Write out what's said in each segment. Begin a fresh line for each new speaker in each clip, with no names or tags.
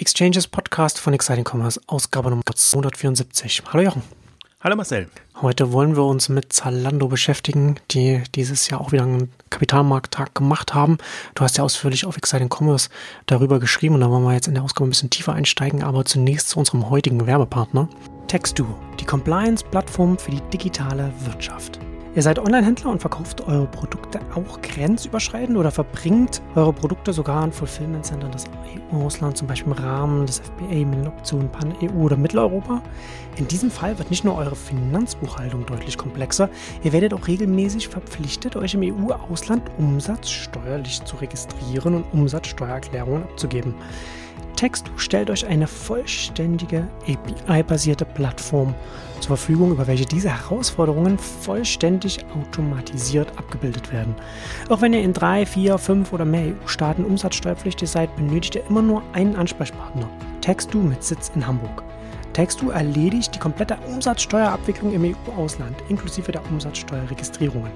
Exchanges Podcast von Exciting Commerce, Ausgabe Nummer 274. Hallo Jochen.
Hallo Marcel.
Heute wollen wir uns mit Zalando beschäftigen, die dieses Jahr auch wieder einen Kapitalmarkttag gemacht haben. Du hast ja ausführlich auf Exciting Commerce darüber geschrieben und da wollen wir jetzt in der Ausgabe ein bisschen tiefer einsteigen, aber zunächst zu unserem heutigen Werbepartner. Textu, die Compliance-Plattform für die digitale Wirtschaft. Ihr seid Online-Händler und verkauft eure Produkte auch grenzüberschreitend oder verbringt eure Produkte sogar an Fulfillment-Centern des EU-Auslands, zum Beispiel im Rahmen des FBA mit den Optionen Pan-EU oder Mitteleuropa. In diesem Fall wird nicht nur eure Finanzbuchhaltung deutlich komplexer, ihr werdet auch regelmäßig verpflichtet, euch im EU-Ausland umsatzsteuerlich zu registrieren und Umsatzsteuererklärungen abzugeben. Textu stellt euch eine vollständige API-basierte Plattform zur Verfügung, über welche diese Herausforderungen vollständig automatisiert abgebildet werden. Auch wenn ihr in drei, vier, fünf oder mehr EU-Staaten umsatzsteuerpflichtig seid, benötigt ihr immer nur einen Ansprechpartner. Textu mit Sitz in Hamburg. Textu erledigt die komplette Umsatzsteuerabwicklung im EU-Ausland, inklusive der Umsatzsteuerregistrierungen.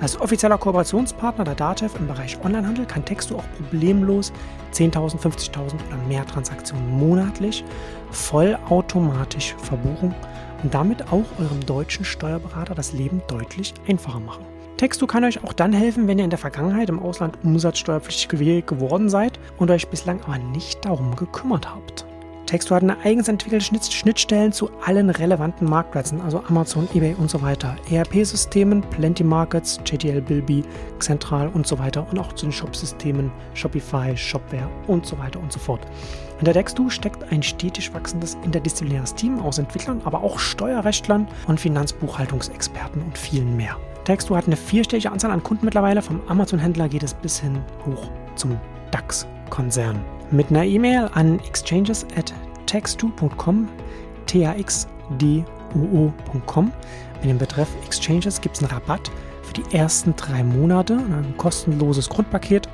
Als offizieller Kooperationspartner der DATEV im Bereich Onlinehandel kann Textu auch problemlos 10.000, 50.000 oder mehr Transaktionen monatlich vollautomatisch verbuchen und damit auch eurem deutschen Steuerberater das Leben deutlich einfacher machen. Textu kann euch auch dann helfen, wenn ihr in der Vergangenheit im Ausland umsatzsteuerpflichtig geworden seid und euch bislang aber nicht darum gekümmert habt. Textu hat eine eigens entwickelte Schnittstellen zu allen relevanten Marktplätzen, also Amazon, eBay und so weiter, ERP-Systemen, Plenty Markets, JTL Bilby, Central und so weiter und auch zu den Shop-Systemen Shopify, Shopware und so weiter und so fort. Hinter Textu steckt ein stetig wachsendes interdisziplinäres Team aus Entwicklern, aber auch Steuerrechtlern und Finanzbuchhaltungsexperten und vielen mehr. Textu hat eine vierstellige Anzahl an Kunden mittlerweile, vom Amazon-Händler geht es bis hin hoch zum DAX-Konzern. Mit einer E-Mail an exchanges at textu.com, t-a-x-d-u-o.com. Mit dem Betreff Exchanges gibt es einen Rabatt für die ersten drei Monate, ein kostenloses Grundpaket,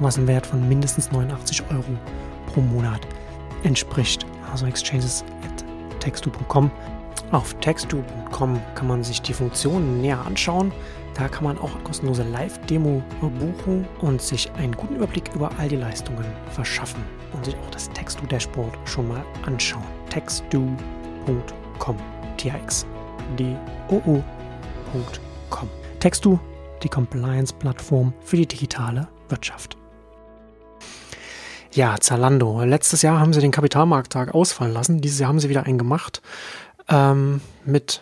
was einen Wert von mindestens 89 Euro pro Monat entspricht. Also exchanges at textu.com. Auf textu.com kann man sich die Funktionen näher anschauen. Da kann man auch kostenlose Live-Demo buchen und sich einen guten Überblick über all die Leistungen verschaffen und sich auch das Textu-Dashboard schon mal anschauen. textu.com. T-X-D-O-O.com. Textu, die Compliance-Plattform für die digitale Wirtschaft. Ja, Zalando. Letztes Jahr haben sie den Kapitalmarkttag ausfallen lassen. Dieses Jahr haben sie wieder einen gemacht. Ähm, mit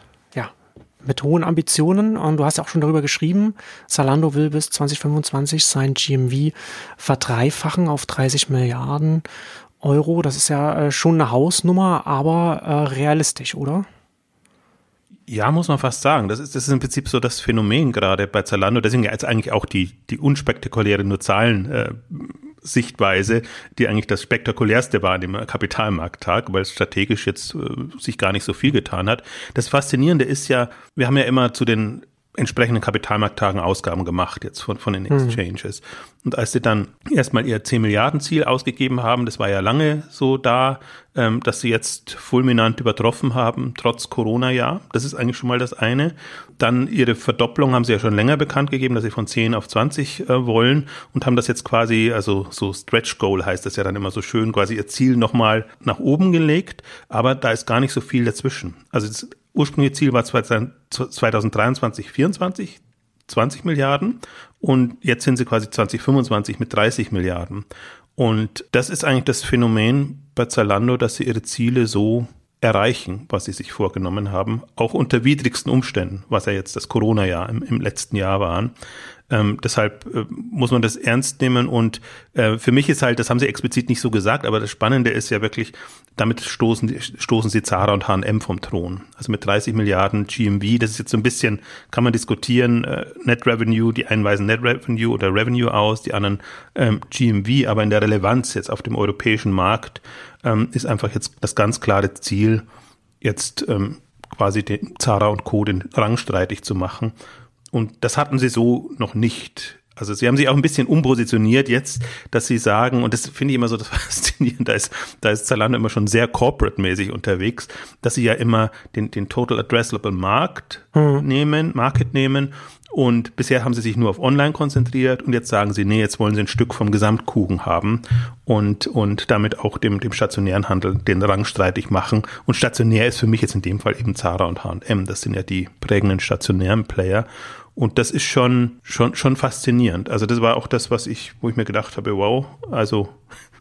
mit hohen Ambitionen und du hast ja auch schon darüber geschrieben, Zalando will bis 2025 sein GMV verdreifachen auf 30 Milliarden Euro. Das ist ja äh, schon eine Hausnummer, aber äh, realistisch, oder?
Ja, muss man fast sagen. Das ist, das ist im Prinzip so das Phänomen gerade bei Zalando. Deswegen jetzt eigentlich auch die, die unspektakuläre nur Zahlen äh, Sichtweise, die eigentlich das spektakulärste war an dem Kapitalmarkttag, weil es strategisch jetzt äh, sich gar nicht so viel getan hat. Das Faszinierende ist ja, wir haben ja immer zu den entsprechenden Kapitalmarkttagen Ausgaben gemacht jetzt von, von den mhm. Exchanges. Mhm. Und als sie dann erstmal ihr 10 Milliarden Ziel ausgegeben haben, das war ja lange so da, ähm, dass sie jetzt fulminant übertroffen haben, trotz Corona-Jahr. Das ist eigentlich schon mal das eine. Dann ihre Verdopplung haben sie ja schon länger bekannt gegeben, dass sie von 10 auf 20 äh, wollen und haben das jetzt quasi, also so Stretch Goal heißt das ja dann immer so schön, quasi ihr Ziel nochmal nach oben gelegt, aber da ist gar nicht so viel dazwischen. Also ursprüngliche Ziel war 2023, 2024, 20 Milliarden und jetzt sind sie quasi 2025 mit 30 Milliarden. Und das ist eigentlich das Phänomen bei Zalando, dass sie ihre Ziele so erreichen, was sie sich vorgenommen haben, auch unter widrigsten Umständen, was ja jetzt das Corona-Jahr im, im letzten Jahr waren. Ähm, deshalb äh, muss man das ernst nehmen und äh, für mich ist halt, das haben sie explizit nicht so gesagt, aber das Spannende ist ja wirklich, damit stoßen, stoßen sie Zara und H&M vom Thron. Also mit 30 Milliarden GMV, das ist jetzt so ein bisschen, kann man diskutieren, äh, Net Revenue, die einen weisen Net Revenue oder Revenue aus, die anderen ähm, GMV, aber in der Relevanz jetzt auf dem europäischen Markt ähm, ist einfach jetzt das ganz klare Ziel, jetzt ähm, quasi den Zara und Co. den Rang streitig zu machen und das hatten sie so noch nicht. Also sie haben sich auch ein bisschen umpositioniert jetzt, dass sie sagen, und das finde ich immer so das Faszinierende, da ist, da ist Zalando immer schon sehr corporate-mäßig unterwegs, dass sie ja immer den, den Total Addressable Markt mhm. nehmen, Market nehmen Und bisher haben sie sich nur auf Online konzentriert und jetzt sagen sie, nee, jetzt wollen sie ein Stück vom Gesamtkuchen haben und, und damit auch dem, dem stationären Handel den Rang streitig machen. Und stationär ist für mich jetzt in dem Fall eben Zara und H&M. Das sind ja die prägenden stationären Player. Und das ist schon, schon, schon faszinierend. Also das war auch das, was ich, wo ich mir gedacht habe, wow, also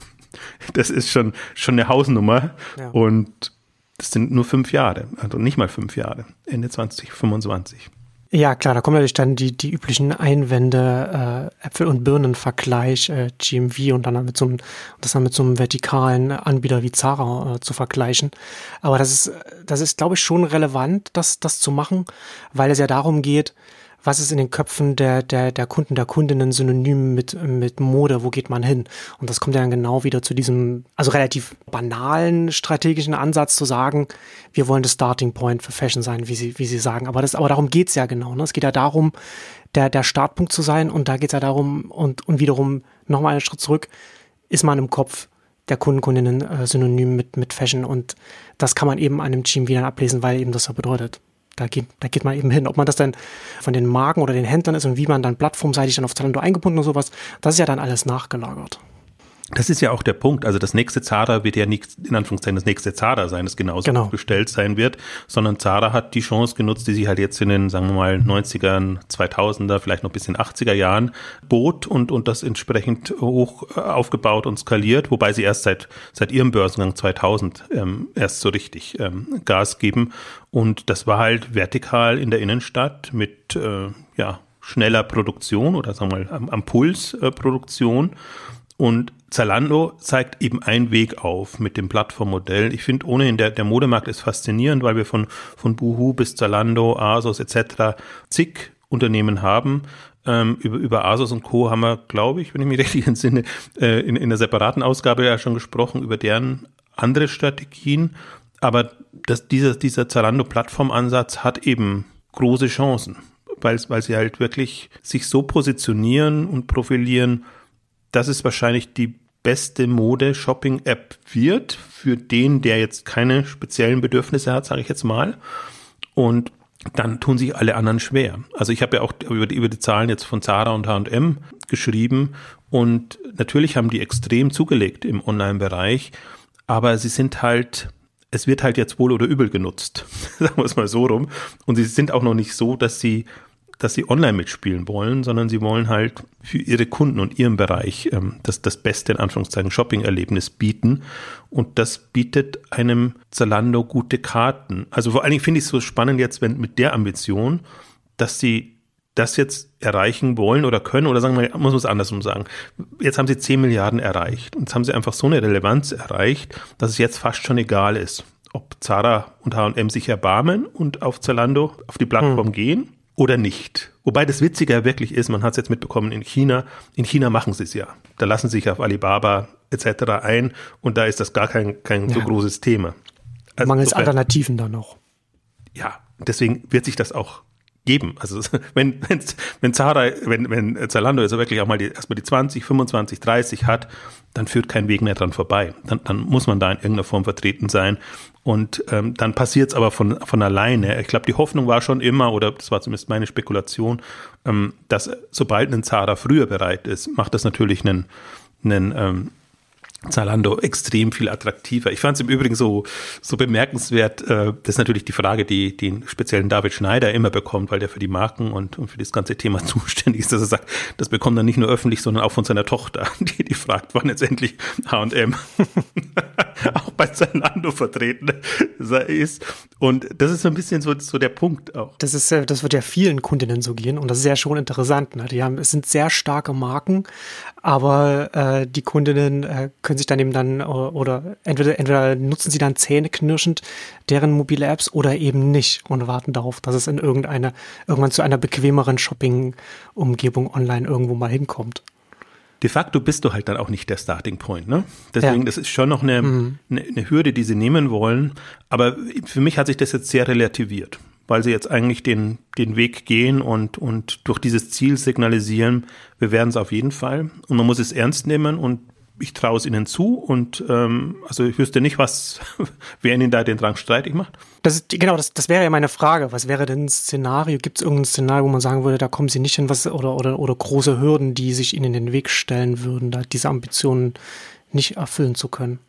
das ist schon, schon eine Hausnummer. Ja. Und das sind nur fünf Jahre, also nicht mal fünf Jahre, Ende 2025.
Ja, klar, da kommen natürlich dann die, die üblichen Einwände, äh, Äpfel- und Birnen-Vergleich, äh, GMV und dann mit so einem, das dann mit so einem vertikalen Anbieter wie Zara äh, zu vergleichen. Aber das ist, das ist, glaube ich, schon relevant, das, das zu machen, weil es ja darum geht, was ist in den Köpfen der, der, der Kunden, der Kundinnen synonym mit, mit Mode, wo geht man hin? Und das kommt ja dann genau wieder zu diesem, also relativ banalen strategischen Ansatz zu sagen, wir wollen das Starting Point für Fashion sein, wie Sie, wie Sie sagen. Aber, das, aber darum geht's ja genau. Ne? Es geht ja darum, der, der Startpunkt zu sein und da geht's ja darum, und, und wiederum nochmal einen Schritt zurück, ist man im Kopf der Kunden, Kundinnen äh, synonym mit, mit Fashion und das kann man eben an dem Team wieder ablesen, weil eben das so bedeutet. Da geht, da geht man eben hin. Ob man das dann von den Marken oder den Händlern ist und wie man dann plattformseitig dann auf Zalando eingebunden und sowas, das ist ja dann alles nachgelagert.
Das ist ja auch der Punkt. Also das nächste Zara wird ja nicht, in Anführungszeichen, das nächste Zara sein, das genauso genau. bestellt sein wird, sondern Zara hat die Chance genutzt, die sie halt jetzt in den, sagen wir mal, 90ern, 2000er, vielleicht noch bis in 80er Jahren bot und, und das entsprechend hoch äh, aufgebaut und skaliert, wobei sie erst seit, seit ihrem Börsengang 2000 ähm, erst so richtig ähm, Gas geben. Und das war halt vertikal in der Innenstadt mit, äh, ja, schneller Produktion oder sagen wir mal am, am Puls äh, Produktion. Und Zalando zeigt eben einen Weg auf mit dem Plattformmodell. Ich finde ohnehin, der, der Modemarkt ist faszinierend, weil wir von, von Boohoo bis Zalando, Asos etc. zig Unternehmen haben. Ähm, über, über Asos und Co. haben wir, glaube ich, wenn ich mich richtig entsinne, äh, in, in der separaten Ausgabe ja schon gesprochen über deren andere Strategien. Aber das, dieser, dieser Zalando-Plattformansatz hat eben große Chancen, weil, weil sie halt wirklich sich so positionieren und profilieren, dass es wahrscheinlich die beste Mode-Shopping-App wird für den, der jetzt keine speziellen Bedürfnisse hat, sage ich jetzt mal. Und dann tun sich alle anderen schwer. Also ich habe ja auch über die, über die Zahlen jetzt von Zara und H&M geschrieben und natürlich haben die extrem zugelegt im Online-Bereich, aber sie sind halt, es wird halt jetzt wohl oder übel genutzt, sagen wir es mal so rum. Und sie sind auch noch nicht so, dass sie dass sie online mitspielen wollen, sondern sie wollen halt für ihre Kunden und ihren Bereich ähm, das, das beste, in Anführungszeichen, Shopping-Erlebnis bieten. Und das bietet einem Zalando gute Karten. Also vor allen Dingen finde ich es so spannend jetzt, wenn mit der Ambition, dass sie das jetzt erreichen wollen oder können, oder sagen wir, muss man es andersrum sagen. Jetzt haben sie 10 Milliarden erreicht und jetzt haben sie einfach so eine Relevanz erreicht, dass es jetzt fast schon egal ist, ob Zara und H&M sich erbarmen und auf Zalando auf die Plattform hm. gehen oder nicht. Wobei das Witzige wirklich ist, man hat es jetzt mitbekommen in China, in China machen sie es ja. Da lassen sie sich auf Alibaba etc. ein und da ist das gar kein, kein ja. so großes Thema.
Also Mangels Alternativen da noch.
Ja, deswegen wird sich das auch geben. Also wenn, wenn, wenn Zara, wenn, wenn Zalando jetzt wirklich auch mal die, erstmal die 20, 25, 30 hat, dann führt kein Weg mehr dran vorbei. Dann, dann muss man da in irgendeiner Form vertreten sein. Und ähm, dann passiert es aber von, von alleine. Ich glaube, die Hoffnung war schon immer, oder das war zumindest meine Spekulation, ähm, dass sobald ein Zara früher bereit ist, macht das natürlich einen, einen ähm, Zalando extrem viel attraktiver. Ich fand es im Übrigen so, so bemerkenswert. Äh, das ist natürlich die Frage, die den speziellen David Schneider immer bekommt, weil der für die Marken und, und für das ganze Thema zuständig ist, dass er sagt, das bekommt er nicht nur öffentlich, sondern auch von seiner Tochter, die, die fragt, wann jetzt endlich H&M auch bei Zalando vertreten ist. Und das ist so ein bisschen so, so der Punkt auch.
Das ist, das wird ja vielen Kundinnen so gehen und das ist ja schon interessant. Ne? Die haben, es sind sehr starke Marken, aber äh, die Kundinnen äh, können sich dann eben dann oder entweder, entweder nutzen sie dann zähneknirschend deren mobile Apps oder eben nicht und warten darauf, dass es in irgendeiner, irgendwann zu einer bequemeren Shopping-Umgebung online irgendwo mal hinkommt.
De facto bist du halt dann auch nicht der Starting Point, ne? Deswegen, ja. das ist schon noch eine, mhm. eine, eine Hürde, die sie nehmen wollen. Aber für mich hat sich das jetzt sehr relativiert weil sie jetzt eigentlich den, den Weg gehen und, und durch dieses Ziel signalisieren, wir werden es auf jeden Fall. Und man muss es ernst nehmen und ich traue es ihnen zu und ähm, also ich wüsste nicht, was, wer ihnen da den Drang streitig macht.
Das ist, genau, das, das wäre ja meine Frage. Was wäre denn ein Szenario? Gibt es irgendein Szenario, wo man sagen würde, da kommen sie nicht hin, was oder, oder, oder große Hürden, die sich ihnen in den Weg stellen würden, da diese Ambitionen nicht erfüllen zu können?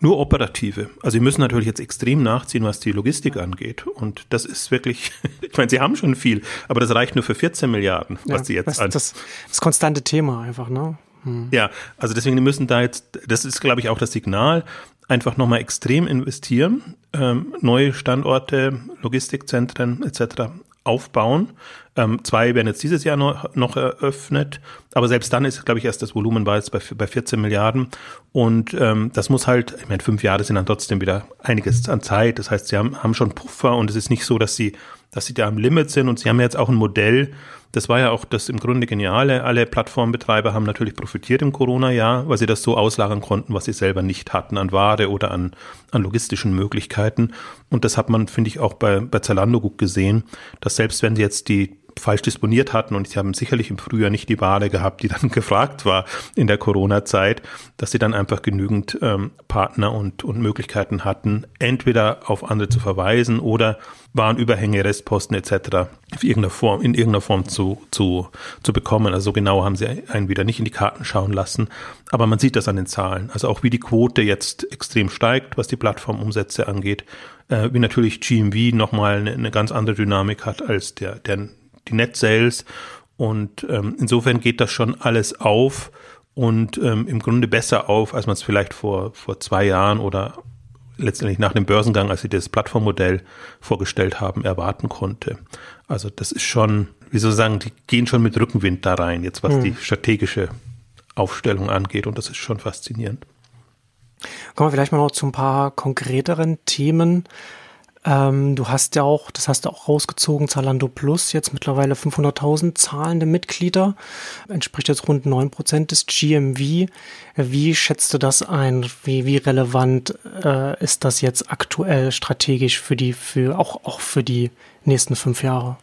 Nur operative. Also sie müssen natürlich jetzt extrem nachziehen, was die Logistik angeht. Und das ist wirklich, ich meine, sie haben schon viel, aber das reicht nur für 14 Milliarden, was ja, sie jetzt
das, an. Das, das konstante Thema einfach, ne?
Hm. Ja, also deswegen müssen da jetzt, das ist, glaube ich, auch das Signal, einfach nochmal extrem investieren, ähm, neue Standorte, Logistikzentren etc. aufbauen. Ähm, zwei werden jetzt dieses Jahr noch, noch eröffnet, aber selbst dann ist, glaube ich, erst das Volumen war jetzt bei, bei 14 Milliarden und ähm, das muss halt, ich meine, fünf Jahre sind dann trotzdem wieder einiges an Zeit. Das heißt, sie haben, haben schon Puffer und es ist nicht so, dass sie, dass sie da am Limit sind und sie haben jetzt auch ein Modell, das war ja auch das im Grunde Geniale. Alle Plattformbetreiber haben natürlich profitiert im Corona-Jahr, weil sie das so auslagern konnten, was sie selber nicht hatten an Ware oder an, an logistischen Möglichkeiten. Und das hat man, finde ich, auch bei, bei Zalando gut gesehen, dass selbst wenn sie jetzt die falsch disponiert hatten und sie haben sicherlich im Frühjahr nicht die Ware gehabt, die dann gefragt war in der Corona-Zeit, dass sie dann einfach genügend ähm, Partner und, und Möglichkeiten hatten, entweder auf andere zu verweisen oder waren Überhänge, Restposten etc. In irgendeiner Form, in irgendeiner Form zu, zu, zu bekommen. Also so genau haben sie einen wieder nicht in die Karten schauen lassen. Aber man sieht das an den Zahlen. Also auch wie die Quote jetzt extrem steigt, was die Plattformumsätze angeht, äh, wie natürlich GMV nochmal eine, eine ganz andere Dynamik hat als der, der die Net Sales. Und ähm, insofern geht das schon alles auf und ähm, im Grunde besser auf, als man es vielleicht vor, vor zwei Jahren oder letztendlich nach dem Börsengang, als sie das Plattformmodell vorgestellt haben, erwarten konnte. Also das ist schon, wie soll ich sagen, die gehen schon mit Rückenwind da rein, jetzt was hm. die strategische Aufstellung angeht und das ist schon faszinierend.
Kommen wir vielleicht mal noch zu ein paar konkreteren Themen. Ähm, du hast ja auch, das hast du auch rausgezogen, Zalando Plus, jetzt mittlerweile 500.000 zahlende Mitglieder, entspricht jetzt rund 9% des GMV. Wie schätzt du das ein? Wie, wie relevant äh, ist das jetzt aktuell strategisch für die, für, auch, auch für die nächsten fünf Jahre?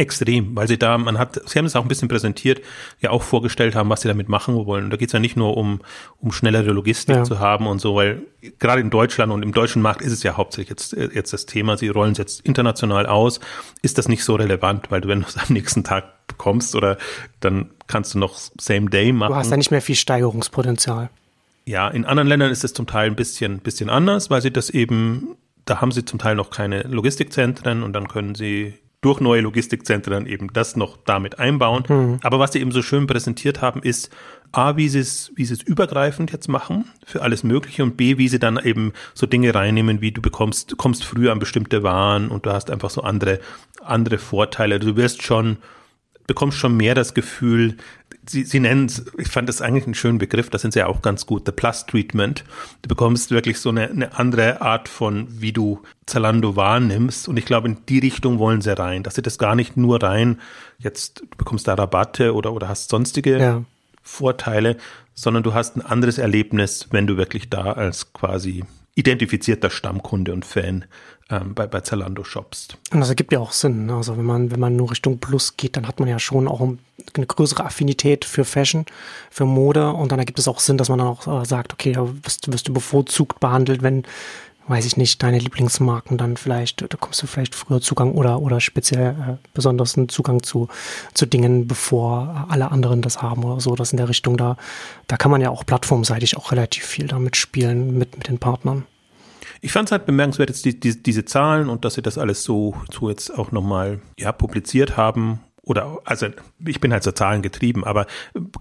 Extrem, weil sie da, man hat, sie haben es auch ein bisschen präsentiert, ja auch vorgestellt haben, was sie damit machen wollen. Und da geht es ja nicht nur um, um schnellere Logistik ja. zu haben und so, weil gerade in Deutschland und im deutschen Markt ist es ja hauptsächlich jetzt, äh, jetzt das Thema, sie rollen es jetzt international aus, ist das nicht so relevant, weil du, wenn du es am nächsten Tag bekommst oder dann kannst du noch Same Day machen.
Du hast ja nicht mehr viel Steigerungspotenzial.
Ja, in anderen Ländern ist es zum Teil ein bisschen, bisschen anders, weil sie das eben, da haben sie zum Teil noch keine Logistikzentren und dann können sie durch neue Logistikzentren eben das noch damit einbauen. Mhm. Aber was sie eben so schön präsentiert haben, ist A, wie sie es, wie sie es übergreifend jetzt machen für alles Mögliche und B, wie sie dann eben so Dinge reinnehmen, wie du bekommst, du kommst früher an bestimmte Waren und du hast einfach so andere, andere Vorteile. Du wirst schon, bekommst schon mehr das Gefühl, Sie, Sie nennen es, ich fand das eigentlich einen schönen Begriff, da sind Sie ja auch ganz gut, the Plus Treatment. Du bekommst wirklich so eine, eine andere Art von, wie du Zalando wahrnimmst. Und ich glaube, in die Richtung wollen sie rein, dass sie das gar nicht nur rein, jetzt du bekommst da Rabatte oder, oder hast sonstige ja. Vorteile, sondern du hast ein anderes Erlebnis, wenn du wirklich da als quasi identifizierter Stammkunde und Fan ähm, bei, bei Zalando shoppst.
Und das ergibt ja auch Sinn. Ne? Also wenn man, wenn man nur Richtung Plus geht, dann hat man ja schon auch eine größere Affinität für Fashion, für Mode und dann ergibt es auch Sinn, dass man dann auch äh, sagt, okay, wirst, wirst du bevorzugt behandelt, wenn weiß ich nicht, deine Lieblingsmarken dann vielleicht, da kommst du vielleicht früher Zugang oder, oder speziell äh, besonders einen Zugang zu, zu Dingen, bevor alle anderen das haben oder so. Das in der Richtung da, da kann man ja auch plattformseitig auch relativ viel damit spielen mit, mit den Partnern.
Ich fand es halt bemerkenswert, jetzt die, die, diese Zahlen und dass sie das alles so, so jetzt auch nochmal ja, publiziert haben. Oder, also ich bin halt so Zahlen getrieben, aber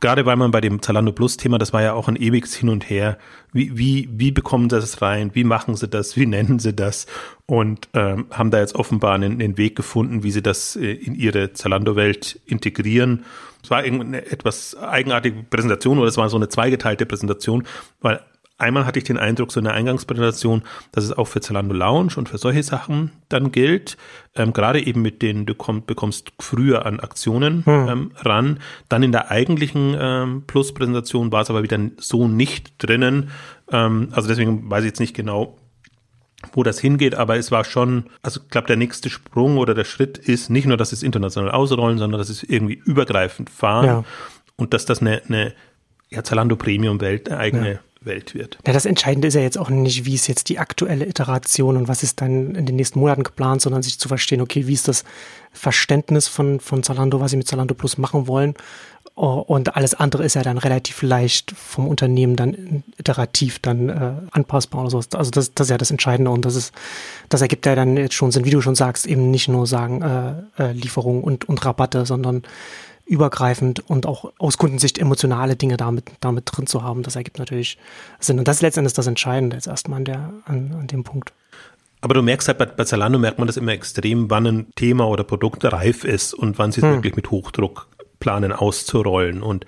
gerade weil man bei dem Zalando Plus Thema, das war ja auch ein ewiges Hin und Her. Wie, wie, wie bekommen sie das rein? Wie machen sie das? Wie nennen sie das? Und ähm, haben da jetzt offenbar einen, einen Weg gefunden, wie sie das äh, in ihre Zalando-Welt integrieren. Es war eine etwas eigenartige Präsentation oder es war so eine zweigeteilte Präsentation, weil Einmal hatte ich den Eindruck, so in der Eingangspräsentation, dass es auch für Zalando Lounge und für solche Sachen dann gilt. Ähm, gerade eben mit denen du komm, bekommst früher an Aktionen hm. ähm, ran. Dann in der eigentlichen ähm, Plus-Präsentation war es aber wieder so nicht drinnen. Ähm, also deswegen weiß ich jetzt nicht genau, wo das hingeht, aber es war schon, also ich glaube, der nächste Sprung oder der Schritt ist nicht nur, dass es international ausrollen, sondern dass es irgendwie übergreifend fahren ja. und dass das eine, eine ja, Zalando Premium Welt, eine eigene ja. Welt wird.
Ja, das Entscheidende ist ja jetzt auch nicht, wie ist jetzt die aktuelle Iteration und was ist dann in den nächsten Monaten geplant, sondern sich zu verstehen, okay, wie ist das Verständnis von, von Zalando, was sie mit Zalando Plus machen wollen. Und alles andere ist ja dann relativ leicht vom Unternehmen dann iterativ dann äh, anpassbar oder so. Also das, das ist ja das Entscheidende und das ist, das ergibt ja dann jetzt schon Sinn, wie du schon sagst, eben nicht nur sagen äh, äh, Lieferung und, und Rabatte, sondern übergreifend und auch aus Kundensicht emotionale Dinge damit, damit drin zu haben. Das ergibt natürlich Sinn. Und das ist letztendlich das Entscheidende jetzt erstmal an, der, an, an dem Punkt.
Aber du merkst halt, bei, bei Zalando merkt man das immer extrem, wann ein Thema oder Produkt reif ist und wann sie es hm. wirklich mit Hochdruck planen auszurollen. Und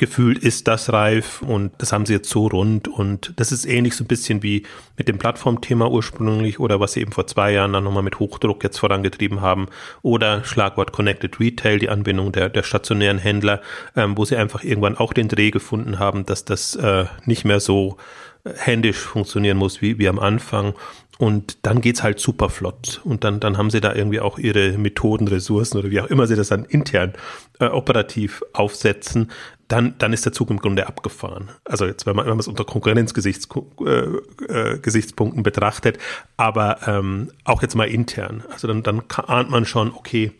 gefühlt ist das reif und das haben sie jetzt so rund und das ist ähnlich so ein bisschen wie mit dem Plattformthema ursprünglich oder was sie eben vor zwei Jahren dann nochmal mit Hochdruck jetzt vorangetrieben haben oder Schlagwort Connected Retail, die Anbindung der, der stationären Händler, ähm, wo sie einfach irgendwann auch den Dreh gefunden haben, dass das äh, nicht mehr so äh, händisch funktionieren muss wie, wie am Anfang und dann geht's halt super flott. Und dann, dann haben sie da irgendwie auch ihre Methoden, Ressourcen oder wie auch immer sie das dann intern äh, operativ aufsetzen. Dann, dann ist der Zug im Grunde abgefahren. Also jetzt, wenn man, wenn man es unter Konkurrenzgesichtspunkten äh, äh, betrachtet, aber ähm, auch jetzt mal intern. Also dann, dann ahnt man schon, okay,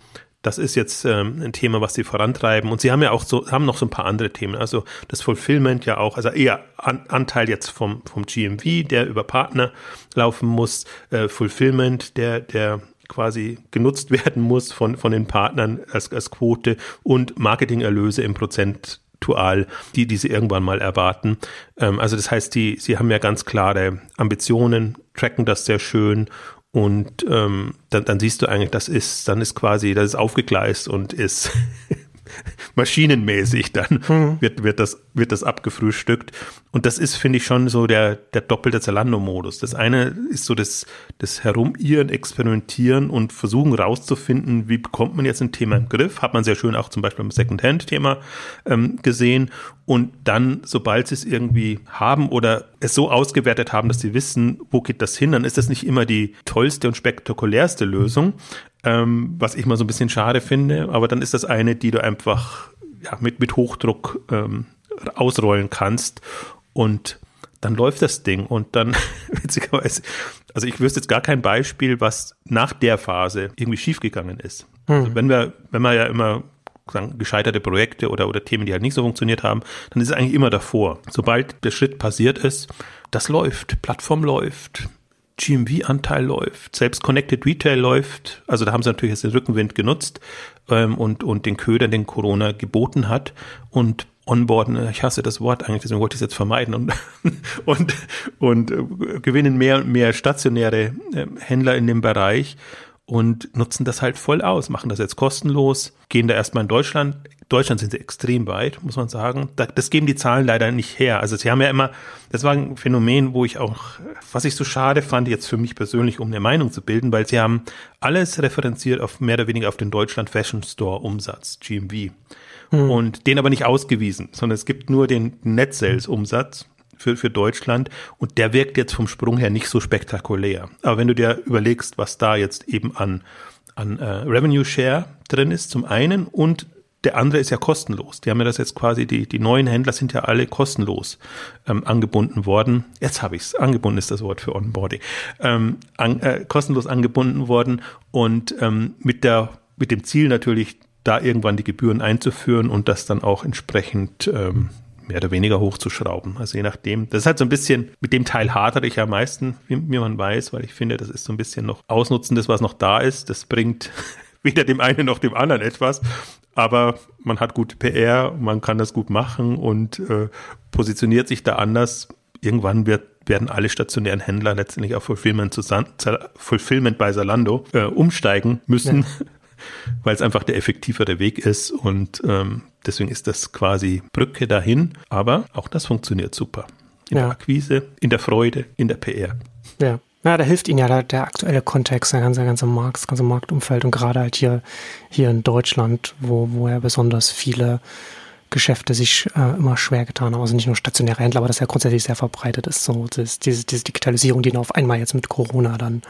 das ist jetzt ähm, ein Thema, was sie vorantreiben. Und sie haben ja auch so, haben noch so ein paar andere Themen. Also das Fulfillment ja auch, also eher An Anteil jetzt vom, vom GMV, der über Partner laufen muss, äh, Fulfillment, der, der quasi genutzt werden muss von, von den Partnern als, als Quote und Marketingerlöse im Prozentual, die, sie irgendwann mal erwarten. Ähm, also das heißt, die, sie haben ja ganz klare Ambitionen, tracken das sehr schön und ähm, dann, dann siehst du eigentlich, das ist, dann ist quasi, das ist aufgegleist und ist maschinenmäßig, dann mhm. wird, wird, das, wird das abgefrühstückt. Und das ist, finde ich, schon so der, der doppelte Zalando-Modus. Das eine ist so das, das Herumirren, Experimentieren und versuchen rauszufinden, wie bekommt man jetzt ein Thema im Griff. Hat man sehr schön auch zum Beispiel im Second-Hand-Thema ähm, gesehen. Und dann, sobald sie es irgendwie haben oder es so ausgewertet haben, dass sie wissen, wo geht das hin, dann ist das nicht immer die tollste und spektakulärste Lösung, ähm, was ich mal so ein bisschen schade finde. Aber dann ist das eine, die du einfach ja, mit, mit Hochdruck ähm, ausrollen kannst und dann läuft das Ding und dann, witzigerweise, also ich wüsste jetzt gar kein Beispiel, was nach der Phase irgendwie schiefgegangen ist. Hm. Also wenn wir, wenn wir ja immer sagen, gescheiterte Projekte oder, oder Themen, die halt nicht so funktioniert haben, dann ist es eigentlich immer davor. Sobald der Schritt passiert ist, das läuft, Plattform läuft, GMV-Anteil läuft, selbst Connected Retail läuft. Also da haben sie natürlich jetzt den Rückenwind genutzt ähm, und, und den Köder, den Corona geboten hat. Und onboarden, ich hasse das Wort eigentlich, deswegen wollte ich es jetzt vermeiden und, und, und äh, gewinnen mehr und mehr stationäre äh, Händler in dem Bereich und nutzen das halt voll aus, machen das jetzt kostenlos, gehen da erstmal in Deutschland. Deutschland sind sie extrem weit, muss man sagen. Das geben die Zahlen leider nicht her. Also sie haben ja immer, das war ein Phänomen, wo ich auch, was ich so schade fand, jetzt für mich persönlich, um eine Meinung zu bilden, weil sie haben alles referenziert auf mehr oder weniger auf den Deutschland Fashion Store Umsatz, GMV. Hm. Und den aber nicht ausgewiesen, sondern es gibt nur den Net Sales Umsatz für, für Deutschland und der wirkt jetzt vom Sprung her nicht so spektakulär. Aber wenn du dir überlegst, was da jetzt eben an, an äh, Revenue Share drin ist, zum einen und der andere ist ja kostenlos. Die haben ja das jetzt quasi, die, die neuen Händler sind ja alle kostenlos ähm, angebunden worden. Jetzt habe ich es, angebunden ist das Wort für Onboarding. Ähm, an, äh, kostenlos angebunden worden und ähm, mit der mit dem Ziel natürlich, da irgendwann die Gebühren einzuführen und das dann auch entsprechend ähm, mehr oder weniger hochzuschrauben. Also je nachdem. Das ist halt so ein bisschen, mit dem Teil hadere ich am meisten, wie, wie man weiß, weil ich finde, das ist so ein bisschen noch Ausnutzen des, was noch da ist. Das bringt weder dem einen noch dem anderen etwas. Aber man hat gute PR, man kann das gut machen und äh, positioniert sich da anders. Irgendwann wird, werden alle stationären Händler letztendlich auf Fulfillment, zu Fulfillment bei Zalando äh, umsteigen müssen. Ja. weil es einfach der effektivere Weg ist und ähm, deswegen ist das quasi Brücke dahin. Aber auch das funktioniert super. In ja. der Akquise, in der Freude, in der PR.
Ja. Ja, da hilft Ihnen ja der, der aktuelle Kontext, der ganze, ganze Markt, das ganze Marktumfeld und gerade halt hier, hier in Deutschland, wo, wo ja besonders viele Geschäfte sich äh, immer schwer getan haben. Also nicht nur stationäre Händler, aber das ja grundsätzlich sehr verbreitet ist. So das, diese, diese Digitalisierung, die auf einmal jetzt mit Corona dann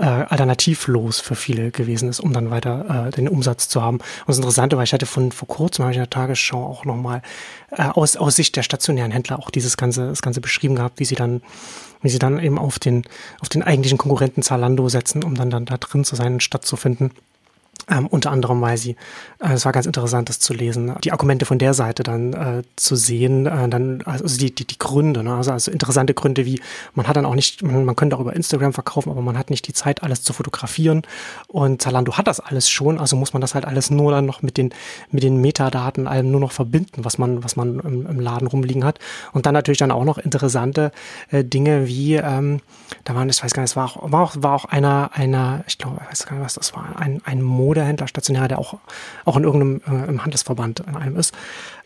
äh, alternativlos für viele gewesen ist, um dann weiter äh, den Umsatz zu haben. Und das Interessante war, ich hatte von vor kurzem, habe ich in der Tagesschau auch nochmal äh, aus, aus Sicht der stationären Händler auch dieses ganze, das Ganze beschrieben gehabt, wie sie dann, wie sie dann eben auf den, auf den eigentlichen Konkurrenten Zalando setzen, um dann, dann da drin zu sein und stattzufinden. Ähm, unter anderem, weil sie, äh, es war ganz interessant, das zu lesen, die Argumente von der Seite dann äh, zu sehen, äh, dann, also die, die, die Gründe, ne? also, also interessante Gründe wie, man hat dann auch nicht, man, man könnte auch über Instagram verkaufen, aber man hat nicht die Zeit, alles zu fotografieren und Zalando hat das alles schon, also muss man das halt alles nur dann noch mit den, mit den Metadaten allem nur noch verbinden, was man, was man im, im Laden rumliegen hat und dann natürlich dann auch noch interessante äh, Dinge wie, ähm, da waren, ich weiß gar nicht, es war auch, war auch, war auch einer, einer, ich glaube, ich weiß gar nicht, was das war, ein, ein Mode Modehändler stationär, der auch, auch in irgendeinem äh, im Handelsverband in einem ist,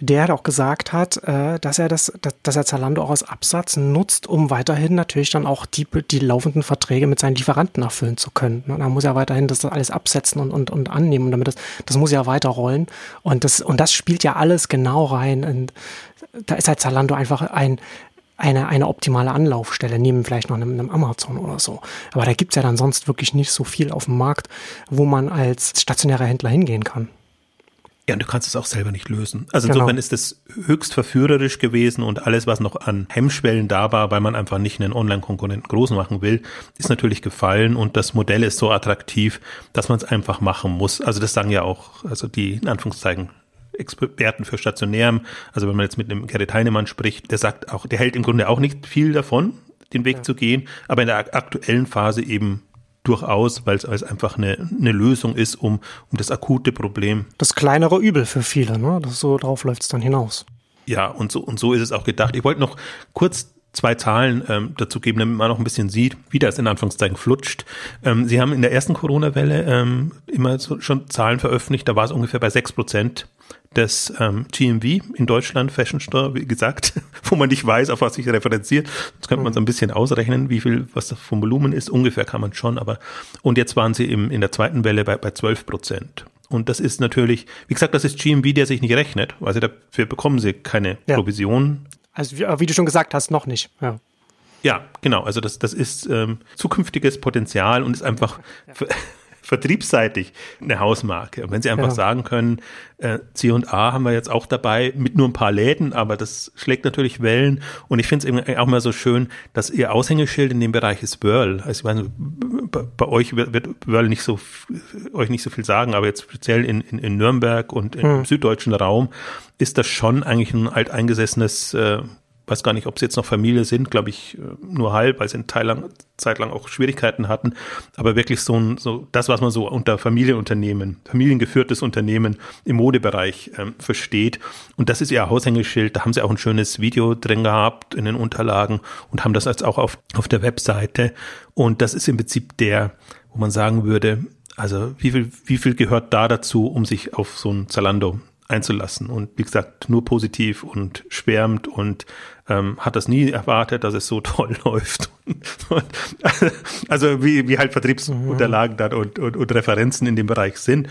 der hat auch gesagt hat, äh, dass er das, dass, dass er Zalando auch als Absatz nutzt, um weiterhin natürlich dann auch die, die laufenden Verträge mit seinen Lieferanten erfüllen zu können. Und da muss er weiterhin das alles absetzen und, und, und annehmen, damit das, das muss ja weiterrollen. Und das, und das spielt ja alles genau rein. Und da ist halt Zalando einfach ein, eine, eine optimale Anlaufstelle, neben vielleicht noch einem, einem Amazon oder so. Aber da gibt's ja dann sonst wirklich nicht so viel auf dem Markt, wo man als stationärer Händler hingehen kann.
Ja, und du kannst es auch selber nicht lösen. Also genau. insofern ist es höchst verführerisch gewesen und alles, was noch an Hemmschwellen da war, weil man einfach nicht einen Online-Konkurrenten groß machen will, ist natürlich gefallen und das Modell ist so attraktiv, dass man es einfach machen muss. Also das sagen ja auch, also die in Anführungszeichen Experten für Stationärem, also wenn man jetzt mit einem Gerrit Heinemann spricht, der sagt auch, der hält im Grunde auch nicht viel davon, den Weg ja. zu gehen, aber in der aktuellen Phase eben durchaus, weil es einfach eine, eine Lösung ist, um, um das akute Problem.
Das kleinere Übel für viele, ne? Das so drauf läuft es dann hinaus.
Ja, und so, und so ist es auch gedacht. Ich wollte noch kurz zwei Zahlen ähm, dazu geben, damit man noch ein bisschen sieht, wie das in Anführungszeichen flutscht. Ähm, Sie haben in der ersten Corona-Welle ähm, immer so schon Zahlen veröffentlicht, da war es ungefähr bei sechs Prozent des ähm, GMV in Deutschland, Fashion Store, wie gesagt, wo man nicht weiß, auf was sich referenziert. Jetzt könnte man so ein bisschen ausrechnen, wie viel, was das vom Volumen ist. Ungefähr kann man schon, aber und jetzt waren sie im, in der zweiten Welle bei, bei 12 Prozent. Und das ist natürlich, wie gesagt, das ist GMV, der sich nicht rechnet, sie dafür bekommen sie keine ja. Provision.
Also wie, wie, du schon gesagt hast, noch nicht. Ja.
Ja, genau. Also das, das ist ähm, zukünftiges Potenzial und ist einfach ja vertriebsseitig eine Hausmarke. Und wenn Sie einfach ja. sagen können, äh, C&A haben wir jetzt auch dabei mit nur ein paar Läden, aber das schlägt natürlich Wellen. Und ich finde es auch mal so schön, dass Ihr Aushängeschild in dem Bereich ist Whirl. Also ich meine, bei, euch wird, wird Whirl nicht so euch nicht so viel sagen, aber jetzt speziell in, in, in Nürnberg und im hm. süddeutschen Raum ist das schon eigentlich ein alteingesessenes äh, weiß gar nicht, ob sie jetzt noch Familie sind, glaube ich, äh, nur halb, weil sie lang, Zeit lang auch Schwierigkeiten hatten. Aber wirklich so ein, so das, was man so unter Familienunternehmen, familiengeführtes Unternehmen im Modebereich ähm, versteht. Und das ist ihr Haushängeschild. Da haben sie auch ein schönes Video drin gehabt in den Unterlagen und haben das jetzt auch auf, auf der Webseite. Und das ist im Prinzip der, wo man sagen würde, also wie viel, wie viel gehört da dazu, um sich auf so ein Zalando einzulassen. Und wie gesagt, nur positiv und schwärmt und ähm, hat das nie erwartet, dass es so toll läuft. also wie, wie halt Vertriebsunterlagen dann und, und, und Referenzen in dem Bereich sind.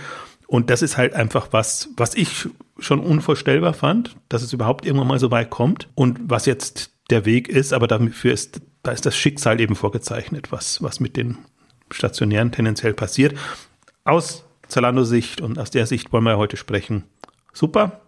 Und das ist halt einfach was, was ich schon unvorstellbar fand, dass es überhaupt irgendwann mal so weit kommt und was jetzt der Weg ist, aber dafür ist, da ist das Schicksal eben vorgezeichnet, was, was mit den Stationären tendenziell passiert. Aus Zalando-Sicht und aus der Sicht wollen wir heute sprechen. Super,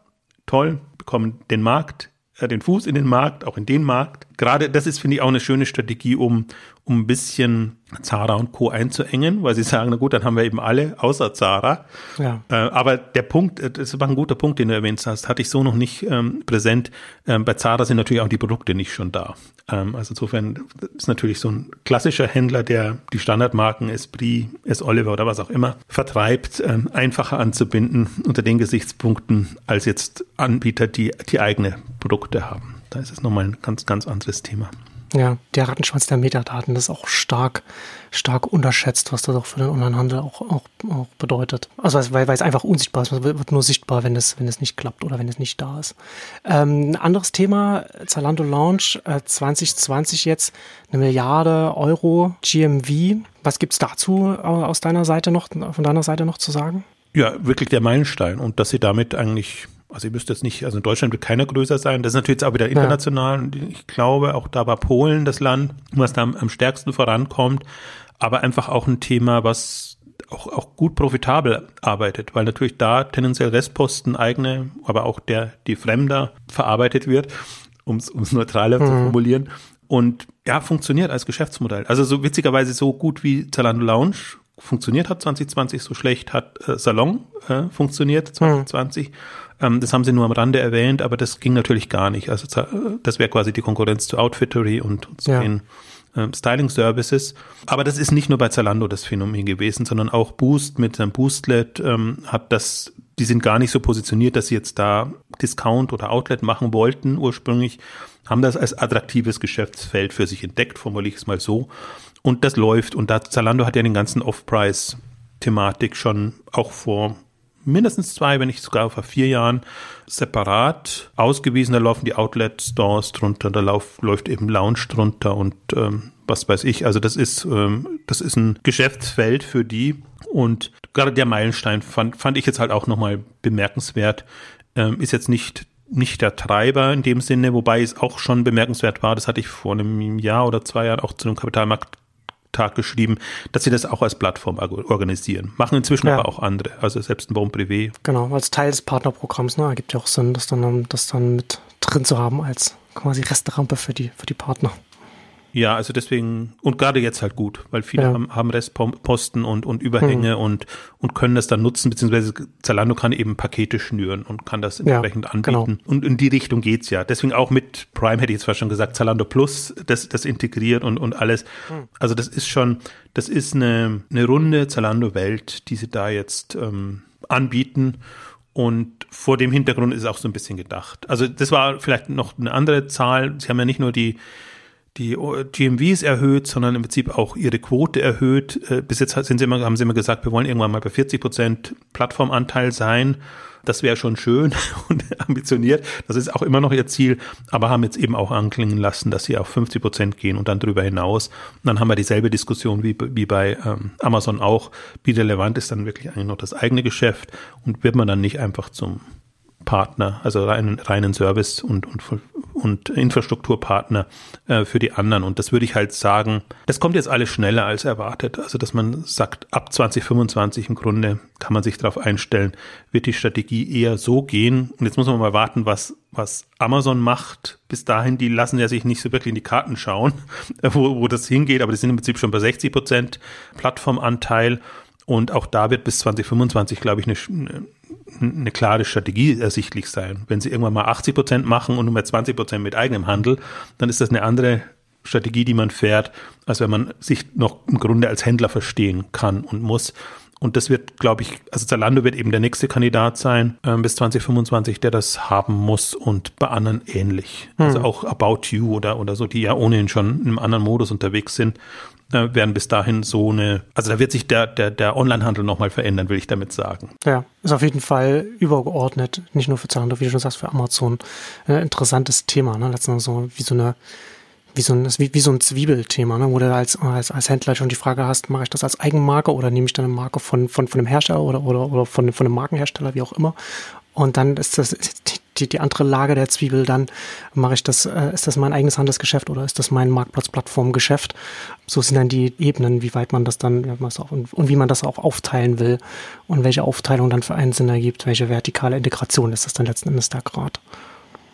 toll, bekommen den Markt äh, den Fuß in den Markt, auch in den Markt. Gerade das ist, finde ich, auch eine schöne Strategie, um, um ein bisschen Zara und Co. einzuengen, weil sie sagen, na gut, dann haben wir eben alle, außer Zara. Ja. Äh, aber der Punkt, äh, das war ein guter Punkt, den du erwähnt hast, hatte ich so noch nicht ähm, präsent. Ähm, bei Zara sind natürlich auch die Produkte nicht schon da. Ähm, also insofern ist natürlich so ein klassischer Händler, der die Standardmarken Esprit, S. Oliver oder was auch immer vertreibt, ähm, einfacher anzubinden unter den Gesichtspunkten als jetzt Anbieter, die die eigene Produkte haben. Da ist es nochmal ein ganz, ganz anderes Thema.
Ja, der Rattenschwanz der Metadaten, das ist auch stark, stark unterschätzt, was das auch für den Onlinehandel auch, auch, auch bedeutet. Also weil, weil es einfach unsichtbar ist. Man wird nur sichtbar, wenn es, wenn es nicht klappt oder wenn es nicht da ist. Ähm, ein anderes Thema, Zalando Launch äh, 2020 jetzt, eine Milliarde Euro GMV. Was gibt's dazu aus deiner Seite noch, von deiner Seite noch zu sagen?
Ja, wirklich der Meilenstein und dass sie damit eigentlich also ihr müsst jetzt nicht, also in Deutschland wird keiner größer sein. Das ist natürlich jetzt auch wieder international. Ja. Ich glaube, auch da war Polen das Land, was da am, am stärksten vorankommt. aber einfach auch ein Thema, was auch, auch gut profitabel arbeitet, weil natürlich da tendenziell Restposten eigene, aber auch der, die Fremder verarbeitet wird, um es neutraler mhm. zu formulieren. Und ja, funktioniert als Geschäftsmodell. Also so witzigerweise so gut wie Zalando Lounge funktioniert hat 2020, so schlecht hat äh, Salon äh, funktioniert 2020. Mhm. Ähm, das haben sie nur am Rande erwähnt, aber das ging natürlich gar nicht. Also das wäre quasi die Konkurrenz zu Outfittery und zu ja. den ähm, Styling Services. Aber das ist nicht nur bei Zalando das Phänomen gewesen, sondern auch Boost mit seinem Boostlet ähm, hat das, die sind gar nicht so positioniert, dass sie jetzt da Discount oder Outlet machen wollten ursprünglich, haben das als attraktives Geschäftsfeld für sich entdeckt, formuliere ich es mal so. Und das läuft. Und da Zalando hat ja den ganzen Off-Price-Thematik schon auch vor mindestens zwei, wenn nicht sogar vor vier Jahren separat ausgewiesen. Da laufen die Outlet-Stores drunter, da lauf, läuft eben Lounge drunter und ähm, was weiß ich. Also das ist, ähm, das ist ein Geschäftsfeld für die. Und gerade der Meilenstein fand, fand ich jetzt halt auch nochmal bemerkenswert. Ähm, ist jetzt nicht nicht der Treiber in dem Sinne, wobei es auch schon bemerkenswert war, das hatte ich vor einem Jahr oder zwei Jahren auch zu einem Kapitalmarkt Tag geschrieben, dass sie das auch als Plattform organisieren. Machen inzwischen ja. aber auch andere, also selbst ein Bon Privé.
Genau, als Teil des Partnerprogramms, ne, ergibt ja auch Sinn, das dann, das dann mit drin zu haben als quasi Restrampe für die, für die Partner.
Ja, also deswegen, und gerade jetzt halt gut, weil viele ja. haben, haben Restposten und, und Überhänge hm. und, und können das dann nutzen, beziehungsweise Zalando kann eben Pakete schnüren und kann das entsprechend ja, anbieten. Genau. Und in die Richtung geht's ja. Deswegen auch mit Prime hätte ich jetzt zwar schon gesagt, Zalando Plus, das, das integriert und, und alles. Hm. Also das ist schon, das ist eine, eine runde Zalando-Welt, die sie da jetzt ähm, anbieten. Und vor dem Hintergrund ist auch so ein bisschen gedacht. Also das war vielleicht noch eine andere Zahl. Sie haben ja nicht nur die die GMVs erhöht, sondern im Prinzip auch ihre Quote erhöht. Äh, bis jetzt sind sie immer, haben sie immer gesagt, wir wollen irgendwann mal bei 40 Prozent Plattformanteil sein. Das wäre schon schön und ambitioniert. Das ist auch immer noch ihr Ziel, aber haben jetzt eben auch anklingen lassen, dass sie auf 50 Prozent gehen und dann darüber hinaus. Und dann haben wir dieselbe Diskussion wie, wie bei ähm, Amazon auch. Wie relevant ist dann wirklich eigentlich noch das eigene Geschäft und wird man dann nicht einfach zum Partner, also reinen, reinen Service und, und, und Infrastrukturpartner äh, für die anderen. Und das würde ich halt sagen, das kommt jetzt alles schneller als erwartet. Also, dass man sagt, ab 2025 im Grunde kann man sich darauf einstellen, wird die Strategie eher so gehen. Und jetzt muss man mal warten, was, was Amazon macht. Bis dahin, die lassen ja sich nicht so wirklich in die Karten schauen, wo, wo das hingeht, aber die sind im Prinzip schon bei 60 Prozent Plattformanteil. Und auch da wird bis 2025, glaube ich, eine, eine klare Strategie ersichtlich sein. Wenn sie irgendwann mal 80 Prozent machen und nur mehr 20 Prozent mit eigenem Handel, dann ist das eine andere Strategie, die man fährt, als wenn man sich noch im Grunde als Händler verstehen kann und muss. Und das wird, glaube ich, also Zalando wird eben der nächste Kandidat sein äh, bis 2025, der das haben muss und bei anderen ähnlich. Hm. Also auch About You oder, oder so, die ja ohnehin schon in einem anderen Modus unterwegs sind, äh, werden bis dahin so eine, also da wird sich der, der, der Onlinehandel nochmal verändern, will ich damit sagen.
Ja, ist auf jeden Fall übergeordnet, nicht nur für Zalando, wie du schon sagst, für Amazon. Ein interessantes Thema, ne? Letztendlich so wie so eine wie so ein, wie, wie so ein Zwiebelthema, ne? wo du als, als, als Händler schon die Frage hast, mache ich das als Eigenmarke oder nehme ich dann eine Marke von, von, von einem Hersteller oder, oder, oder von, von einem Markenhersteller, wie auch immer. Und dann ist das die, die andere Lage der Zwiebel, dann mache ich das, äh, ist das mein eigenes Handelsgeschäft oder ist das mein Marktplatzplattformgeschäft? So sind dann die Ebenen, wie weit man das dann, und, wie man das auch aufteilen will und welche Aufteilung dann für einen Sinn ergibt, welche vertikale Integration ist das dann letzten Endes der Grad.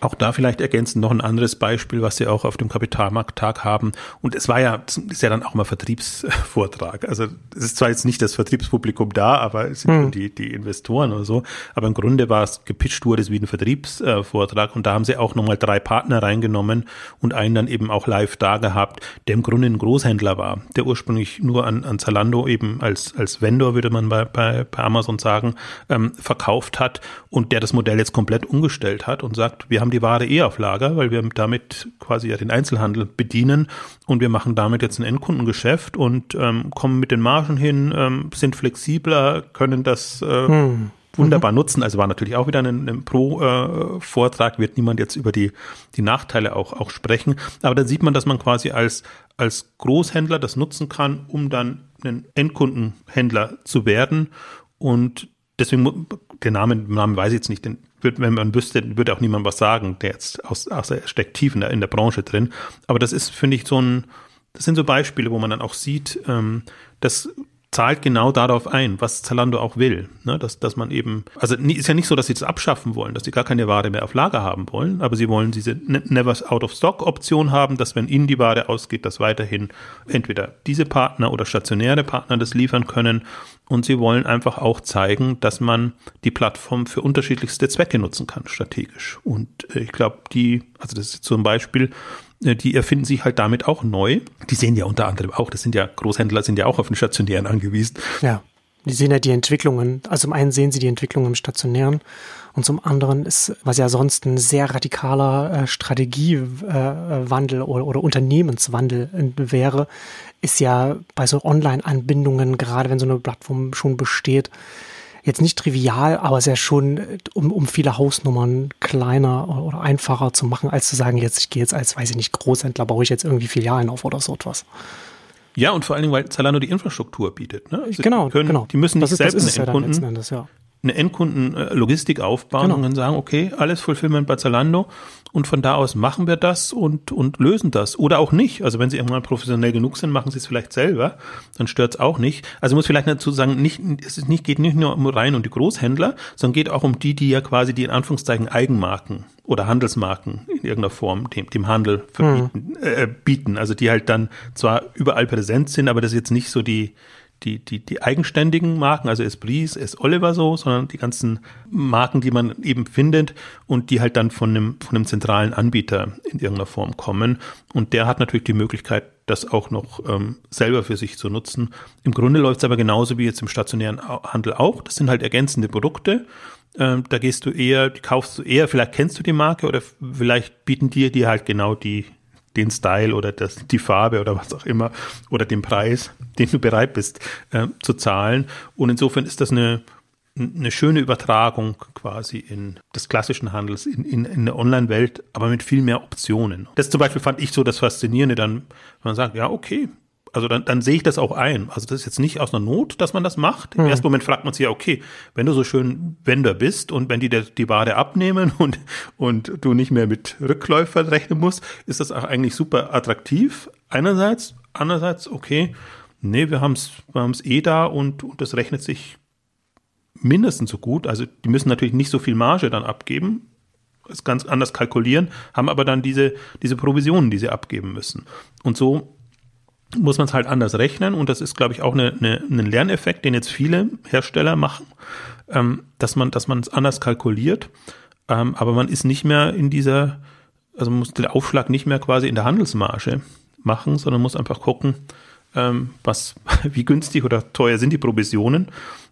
Auch da vielleicht ergänzend noch ein anderes Beispiel, was Sie auch auf dem Kapitalmarkttag haben. Und es war ja, ist ja dann auch mal Vertriebsvortrag. Also es ist zwar jetzt nicht das Vertriebspublikum da, aber es sind hm. die, die Investoren oder so. Aber im Grunde war es gepitcht wurde es wie ein Vertriebsvortrag. Und da haben sie auch nochmal drei Partner reingenommen und einen dann eben auch live da gehabt, der im Grunde ein Großhändler war, der ursprünglich nur an, an Zalando eben als, als Vendor, würde man bei, bei, bei Amazon sagen, ähm, verkauft hat und der das Modell jetzt komplett umgestellt hat und sagt, wir haben haben die Ware eh auf Lager, weil wir damit quasi ja den Einzelhandel bedienen und wir machen damit jetzt ein Endkundengeschäft und ähm, kommen mit den Margen hin, ähm, sind flexibler, können das äh, hm. wunderbar mhm. nutzen. Also war natürlich auch wieder ein, ein Pro-Vortrag, äh, wird niemand jetzt über die, die Nachteile auch, auch sprechen. Aber dann sieht man, dass man quasi als, als Großhändler das nutzen kann, um dann ein Endkundenhändler zu werden. Und deswegen, den Namen, den Namen weiß ich jetzt nicht, den wird, wenn man wüsste, würde auch niemand was sagen, der jetzt aus, außer er steckt tief in der, in der Branche drin. Aber das ist, finde ich, so ein, das sind so Beispiele, wo man dann auch sieht, ähm, dass zahlt genau darauf ein, was Zalando auch will. Ne? Dass, dass man eben, also ist ja nicht so, dass sie das abschaffen wollen, dass sie gar keine Ware mehr auf Lager haben wollen, aber sie wollen diese ne-, Never Out of Stock Option haben, dass wenn ihnen die Ware ausgeht, dass weiterhin entweder diese Partner oder stationäre Partner das liefern können. Und sie wollen einfach auch zeigen, dass man die Plattform für unterschiedlichste Zwecke nutzen kann, strategisch. Und äh, ich glaube, die, also das ist zum Beispiel, die erfinden sich halt damit auch neu. Die sehen ja unter anderem auch, das sind ja Großhändler, sind ja auch auf den Stationären angewiesen.
Ja, die sehen ja die Entwicklungen. Also zum einen sehen sie die Entwicklung im Stationären und zum anderen ist, was ja sonst ein sehr radikaler äh, Strategiewandel äh, oder, oder Unternehmenswandel äh, wäre, ist ja bei so Online-Anbindungen, gerade wenn so eine Plattform schon besteht, jetzt nicht trivial, aber es ist ja schon, um, um viele Hausnummern kleiner oder einfacher zu machen, als zu sagen, jetzt, ich gehe jetzt als, weiß ich nicht, Großhändler, baue ich jetzt irgendwie Filialen auf oder so etwas.
Ja, und vor allen Dingen, weil Zalando die Infrastruktur bietet. Ne?
Also genau, können, genau.
Die müssen nicht
das
selbst
ist, das ist
Endkunden,
ja Endes, ja.
Eine Endkundenlogistik aufbauen genau. und dann sagen, okay, alles Fulfillment bei Zalando und von da aus machen wir das und, und lösen das. Oder auch nicht. Also wenn sie irgendwann professionell genug sind, machen sie es vielleicht selber, dann stört es auch nicht. Also muss vielleicht dazu sagen, nicht, es ist nicht, geht nicht nur um rein um die Großhändler, sondern geht auch um die, die ja quasi die in Anführungszeichen Eigenmarken oder Handelsmarken in irgendeiner Form dem, dem Handel verbieten, mhm. äh, bieten. Also die halt dann zwar überall präsent sind, aber das ist jetzt nicht so die, die, die, die eigenständigen Marken, also Esprit, S. Oliver so, sondern die ganzen Marken, die man eben findet und die halt dann von einem, von einem zentralen Anbieter in irgendeiner Form kommen. Und der hat natürlich die Möglichkeit, das auch noch ähm, selber für sich zu nutzen. Im Grunde läuft es aber genauso wie jetzt im stationären Handel auch. Das sind halt ergänzende Produkte. Ähm, da gehst du eher, die kaufst du eher, vielleicht kennst du die Marke oder vielleicht bieten dir die halt genau die, den Style oder das, die Farbe oder was auch immer oder den Preis, den du bereit bist äh, zu zahlen. Und insofern ist das eine, eine schöne Übertragung quasi in des klassischen Handels, in, in, in der Online-Welt, aber mit viel mehr Optionen. Das zum Beispiel fand ich so das Faszinierende dann, wenn man sagt, ja, okay, also dann, dann sehe ich das auch ein. Also das ist jetzt nicht aus einer Not, dass man das macht. Im mhm. ersten Moment fragt man sich ja, okay, wenn du so schön Vendor bist und wenn die der, die Ware abnehmen und, und du nicht mehr mit Rückläufern rechnen musst, ist das auch eigentlich super attraktiv. Einerseits, andererseits, okay, nee, wir haben es wir haben's eh da und, und das rechnet sich mindestens so gut. Also die müssen natürlich nicht so viel Marge dann abgeben, es ganz anders kalkulieren, haben aber dann diese, diese Provisionen, die sie abgeben müssen. Und so muss man es halt anders rechnen und das ist, glaube ich, auch eine, eine, ein Lerneffekt, den jetzt viele Hersteller machen, ähm, dass man dass man es anders kalkuliert, ähm, aber man ist nicht mehr in dieser, also muss den Aufschlag nicht mehr quasi in der Handelsmarge machen, sondern muss einfach gucken, ähm, was, wie günstig oder teuer sind die Provisionen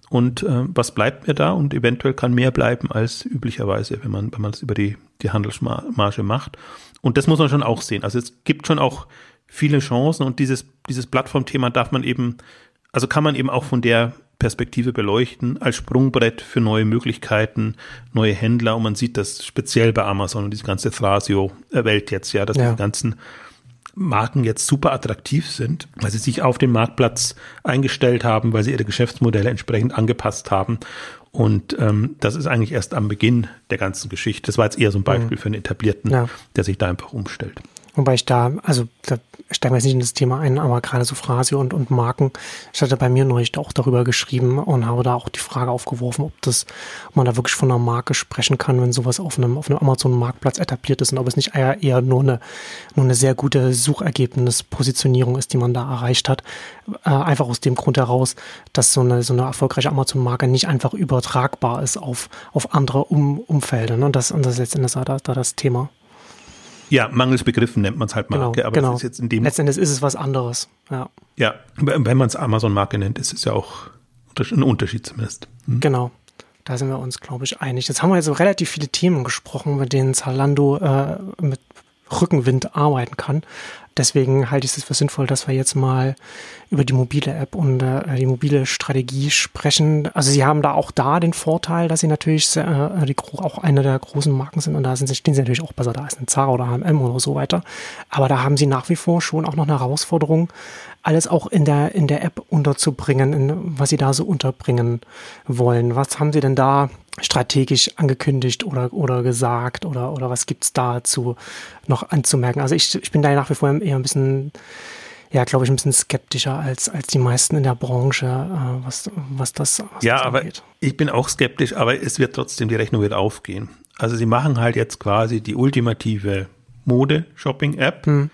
und äh, was bleibt mir da und eventuell kann mehr bleiben als üblicherweise, wenn man wenn man es über die die Handelsmarge macht und das muss man schon auch sehen. Also es gibt schon auch viele Chancen und dieses, dieses Plattformthema darf man eben, also kann man eben auch von der Perspektive beleuchten, als Sprungbrett für neue Möglichkeiten, neue Händler. Und man sieht das speziell bei Amazon und diese ganze Thrasio-Welt jetzt, ja, dass ja. die ganzen Marken jetzt super attraktiv sind, weil sie sich auf den Marktplatz eingestellt haben, weil sie ihre Geschäftsmodelle entsprechend angepasst haben. Und ähm, das ist eigentlich erst am Beginn der ganzen Geschichte. Das war jetzt eher so ein Beispiel mhm. für einen Etablierten, ja. der sich da einfach umstellt.
Wobei ich da, also da steigen wir jetzt nicht in das Thema ein, aber gerade so Phrase und, und Marken, ich hatte bei mir neulich auch darüber geschrieben und habe da auch die Frage aufgeworfen, ob das, ob man da wirklich von einer Marke sprechen kann, wenn sowas auf einem, auf einem Amazon-Marktplatz etabliert ist und ob es nicht eher, eher nur eine, nur eine sehr gute Suchergebnis-Positionierung ist, die man da erreicht hat. Äh, einfach aus dem Grund heraus, dass so eine, so eine erfolgreiche Amazon-Marke nicht einfach übertragbar ist auf, auf andere um, Umfelder. Ne? Das, und das ist letztendlich da, da das Thema.
Ja, mangels Begriffen nennt man es halt Marke,
genau, aber genau. das ist jetzt in dem. Letztendlich ist es was anderes, ja.
Ja, wenn man es Amazon-Marke nennt, ist es ja auch ein Unterschied zumindest.
Hm? Genau. Da sind wir uns, glaube ich, einig. Jetzt haben wir jetzt so relativ viele Themen gesprochen, mit denen Zalando äh, mit Rückenwind arbeiten kann. Deswegen halte ich es für sinnvoll, dass wir jetzt mal über die mobile App und äh, die mobile Strategie sprechen. Also sie haben da auch da den Vorteil, dass sie natürlich äh, die, auch eine der großen Marken sind und da sind stehen sie natürlich auch besser da als ein Zara oder H&M oder so weiter. Aber da haben sie nach wie vor schon auch noch eine Herausforderung, alles auch in der, in der App unterzubringen, in, was sie da so unterbringen wollen. Was haben sie denn da strategisch angekündigt oder, oder gesagt oder, oder was gibt's dazu noch anzumerken? Also ich, ich bin da nach wie vor eher ein bisschen ja, glaube ich, ein bisschen skeptischer als, als die meisten in der Branche, äh, was, was das was
Ja,
das
aber ich bin auch skeptisch, aber es wird trotzdem, die Rechnung wird aufgehen. Also sie machen halt jetzt quasi die ultimative Mode-Shopping-App.
Hm.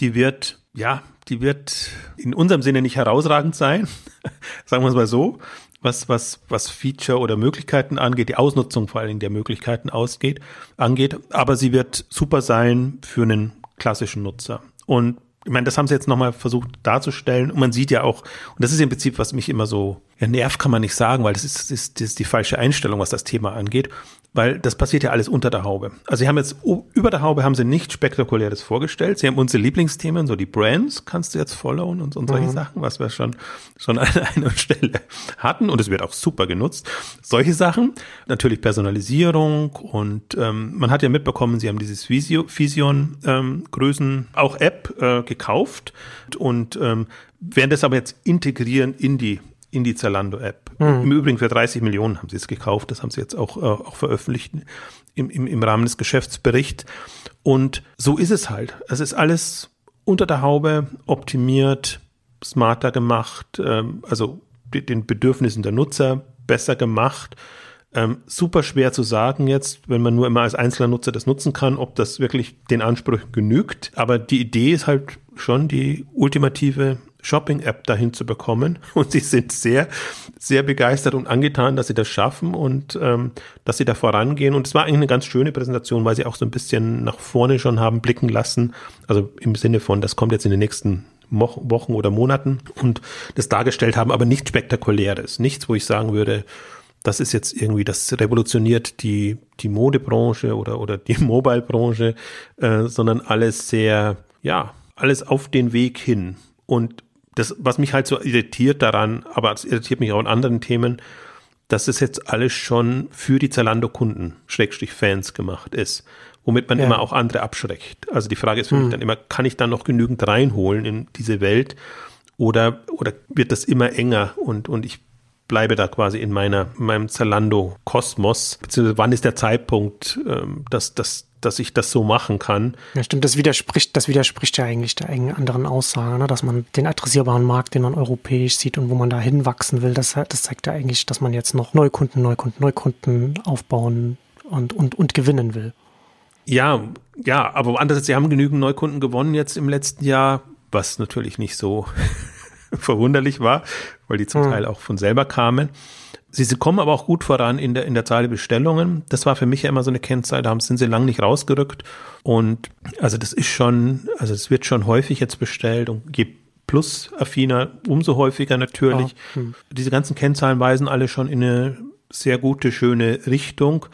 Die wird, ja, die wird in unserem Sinne nicht herausragend sein, sagen wir es mal so, was, was, was Feature oder Möglichkeiten angeht, die Ausnutzung vor allen Dingen der Möglichkeiten ausgeht, angeht. Aber sie wird super sein für einen klassischen Nutzer. Und ich meine, das haben sie jetzt nochmal versucht darzustellen. Und man sieht ja auch, und das ist im Prinzip, was mich immer so, ja, nervt kann man nicht sagen, weil das ist, das ist, das ist die falsche Einstellung, was das Thema angeht. Weil das passiert ja alles unter der Haube. Also sie haben jetzt, über der Haube haben sie nichts Spektakuläres vorgestellt. Sie haben unsere Lieblingsthemen, so die Brands, kannst du jetzt followen und, und solche Sachen, was wir schon, schon an einer Stelle hatten. Und es wird auch super genutzt. Solche Sachen. Natürlich Personalisierung und ähm, man hat ja mitbekommen, sie haben dieses Visio, Vision ähm, Größen, auch App äh, gekauft und ähm, werden das aber jetzt integrieren in die in die Zalando-App. Im Übrigen für 30 Millionen haben sie es gekauft. Das haben sie jetzt auch, äh, auch veröffentlicht im, im, im Rahmen des Geschäftsberichts. Und so ist es halt. Es ist alles unter der Haube optimiert, smarter gemacht, ähm, also de- den Bedürfnissen der Nutzer besser gemacht. Ähm, super schwer zu sagen jetzt, wenn man nur immer als einzelner Nutzer das nutzen kann, ob das wirklich den Ansprüchen genügt. Aber die Idee ist halt schon die ultimative Shopping-App dahin zu bekommen. Und sie sind sehr, sehr begeistert und angetan, dass sie das schaffen und ähm, dass sie da vorangehen. Und es war eigentlich eine ganz schöne Präsentation, weil sie auch so ein bisschen nach vorne schon haben blicken lassen. Also im Sinne von, das kommt jetzt in den nächsten Wochen oder Monaten und das dargestellt haben, aber nichts Spektakuläres. Nichts, wo ich sagen würde, das ist jetzt irgendwie, das revolutioniert die, die Modebranche oder, oder die Mobile-Branche, äh, sondern alles sehr, ja, alles auf den Weg hin. Und das, was mich halt so irritiert daran, aber es irritiert mich auch in anderen Themen, dass es jetzt alles schon für die Zalando-Kunden, Schrägstrich Fans gemacht ist, womit man
Ja.
immer auch andere abschreckt. Also die Frage ist für mich dann immer, kann ich dann noch genügend reinholen in diese Welt oder, oder wird das immer enger und, und ich bleibe da quasi in meiner, in meinem Zalando-Kosmos, beziehungsweise wann ist der Zeitpunkt, ähm, dass, dass, dass ich das so machen kann?
Ja, stimmt, das widerspricht, das widerspricht ja eigentlich der eigenen anderen Aussage, ne? dass man den adressierbaren Markt, den man europäisch sieht und wo man da hinwachsen will, das, das zeigt ja eigentlich, dass man jetzt noch Neukunden, Neukunden, Neukunden aufbauen und, und, und gewinnen will.
Ja, ja, aber andererseits, sie haben genügend Neukunden gewonnen jetzt im letzten Jahr, was natürlich nicht so verwunderlich war, weil die zum
Hm.
Teil auch von selber kamen. Sie, sie kommen aber auch gut voran in der, in der Zahl der Bestellungen. Das war für mich ja immer so eine Kennzahl, da haben, sind sie lang nicht rausgerückt. Und also das ist schon, also es wird schon häufig jetzt bestellt und je plus-affiner, umso häufiger natürlich.
Ja, hm.
Diese ganzen Kennzahlen weisen alle schon in eine sehr gute, schöne Richtung.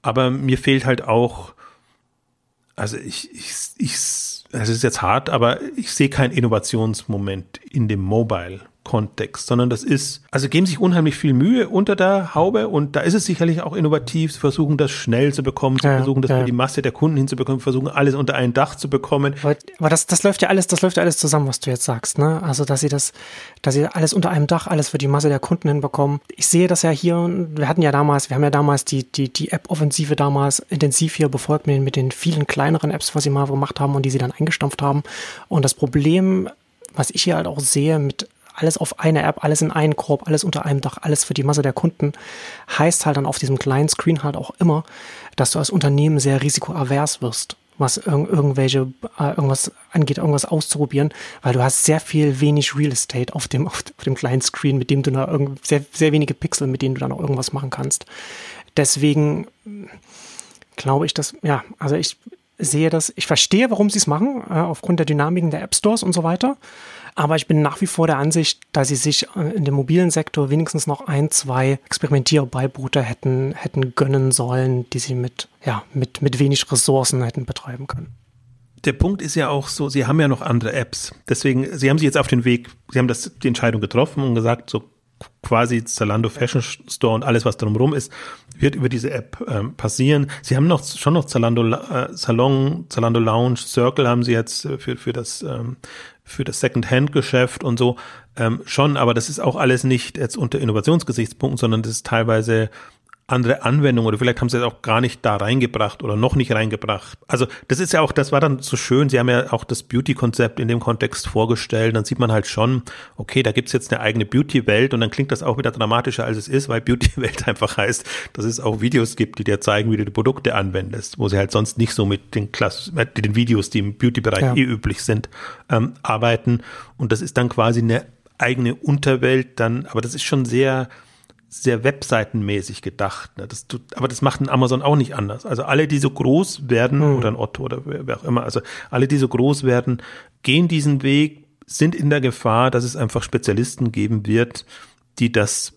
Aber mir fehlt halt auch, also ich, ich, ich, es ist jetzt hart, aber ich sehe keinen Innovationsmoment in dem Mobile-Kontext, sondern das ist, also geben sich unheimlich viel Mühe unter der Haube und da ist es sicherlich auch innovativ, sie versuchen das schnell zu bekommen, sie
Ja,
versuchen das
ja.
für die Masse der Kunden hinzubekommen, versuchen alles unter ein Dach zu bekommen.
Aber, aber das, das läuft ja alles, das läuft ja alles zusammen, was du jetzt sagst, ne? Also, dass sie das, dass sie alles unter einem Dach, alles für die Masse der Kunden hinbekommen. Ich sehe das ja hier, wir hatten ja damals, wir haben ja damals die, die, die App-Offensive damals intensiv hier befolgt mit den, mit den vielen kleineren Apps, was sie mal gemacht haben und die sie dann eingestampft haben. Und das Problem, was ich hier halt auch sehe mit alles auf eine App, alles in einen Korb, alles unter einem Dach, alles für die Masse der Kunden, heißt halt dann auf diesem kleinen Screen halt auch immer, dass du als Unternehmen sehr risikoavers wirst, was irg irgendwelche, äh, irgendwas angeht, irgendwas auszuprobieren, weil du hast sehr viel wenig Real Estate auf dem, auf, dem kleinen Screen, mit dem du da sehr, sehr wenige Pixel, mit denen du dann auch irgendwas machen kannst. Deswegen glaube ich, dass, ja, also ich sehe das, ich verstehe, warum sie es machen, äh, aufgrund der Dynamiken der App Stores und so weiter. Aber ich bin nach wie vor der Ansicht, dass sie sich äh, in dem mobilen Sektor wenigstens noch ein, zwei Experimentierbeibote hätten, hätten gönnen sollen, die sie mit, ja, mit, mit wenig Ressourcen hätten betreiben können.
Der Punkt ist ja auch so, sie haben ja noch andere Apps. Deswegen, sie haben sich jetzt auf den Weg, sie haben das, die Entscheidung getroffen und gesagt, so quasi Zalando Fashion Store und alles, was drumherum ist, wird über diese App ähm, passieren. Sie haben noch schon noch Zalando äh, Salon, Zalando Lounge, Circle haben sie jetzt äh, für, für das ähm, für das Second-Hand-Geschäft und so ähm, schon, aber das ist auch alles nicht jetzt unter Innovationsgesichtspunkten, sondern das ist teilweise andere Anwendung oder vielleicht haben sie es auch gar nicht da reingebracht oder noch nicht reingebracht. Also das ist ja auch, das war dann so schön, sie haben ja auch das Beauty-Konzept in dem Kontext vorgestellt, dann sieht man halt schon, okay, da gibt's jetzt eine eigene Beauty-Welt und dann klingt das auch wieder dramatischer, als es ist, weil Beauty-Welt einfach heißt, dass es auch Videos gibt, die dir zeigen, wie du die Produkte anwendest, wo sie halt sonst nicht so mit den, Klass mit den Videos, die im Beauty-Bereich ja. eh üblich sind, ähm, arbeiten und das ist dann quasi eine eigene Unterwelt dann, aber das ist schon sehr sehr webseitenmäßig gedacht. Ne? Das tut, aber das macht ein Amazon auch nicht anders. Also alle, die so groß werden, hm. oder ein Otto oder wer, wer auch immer, also alle, die so groß werden, gehen diesen Weg, sind in der Gefahr, dass es einfach Spezialisten geben wird, die das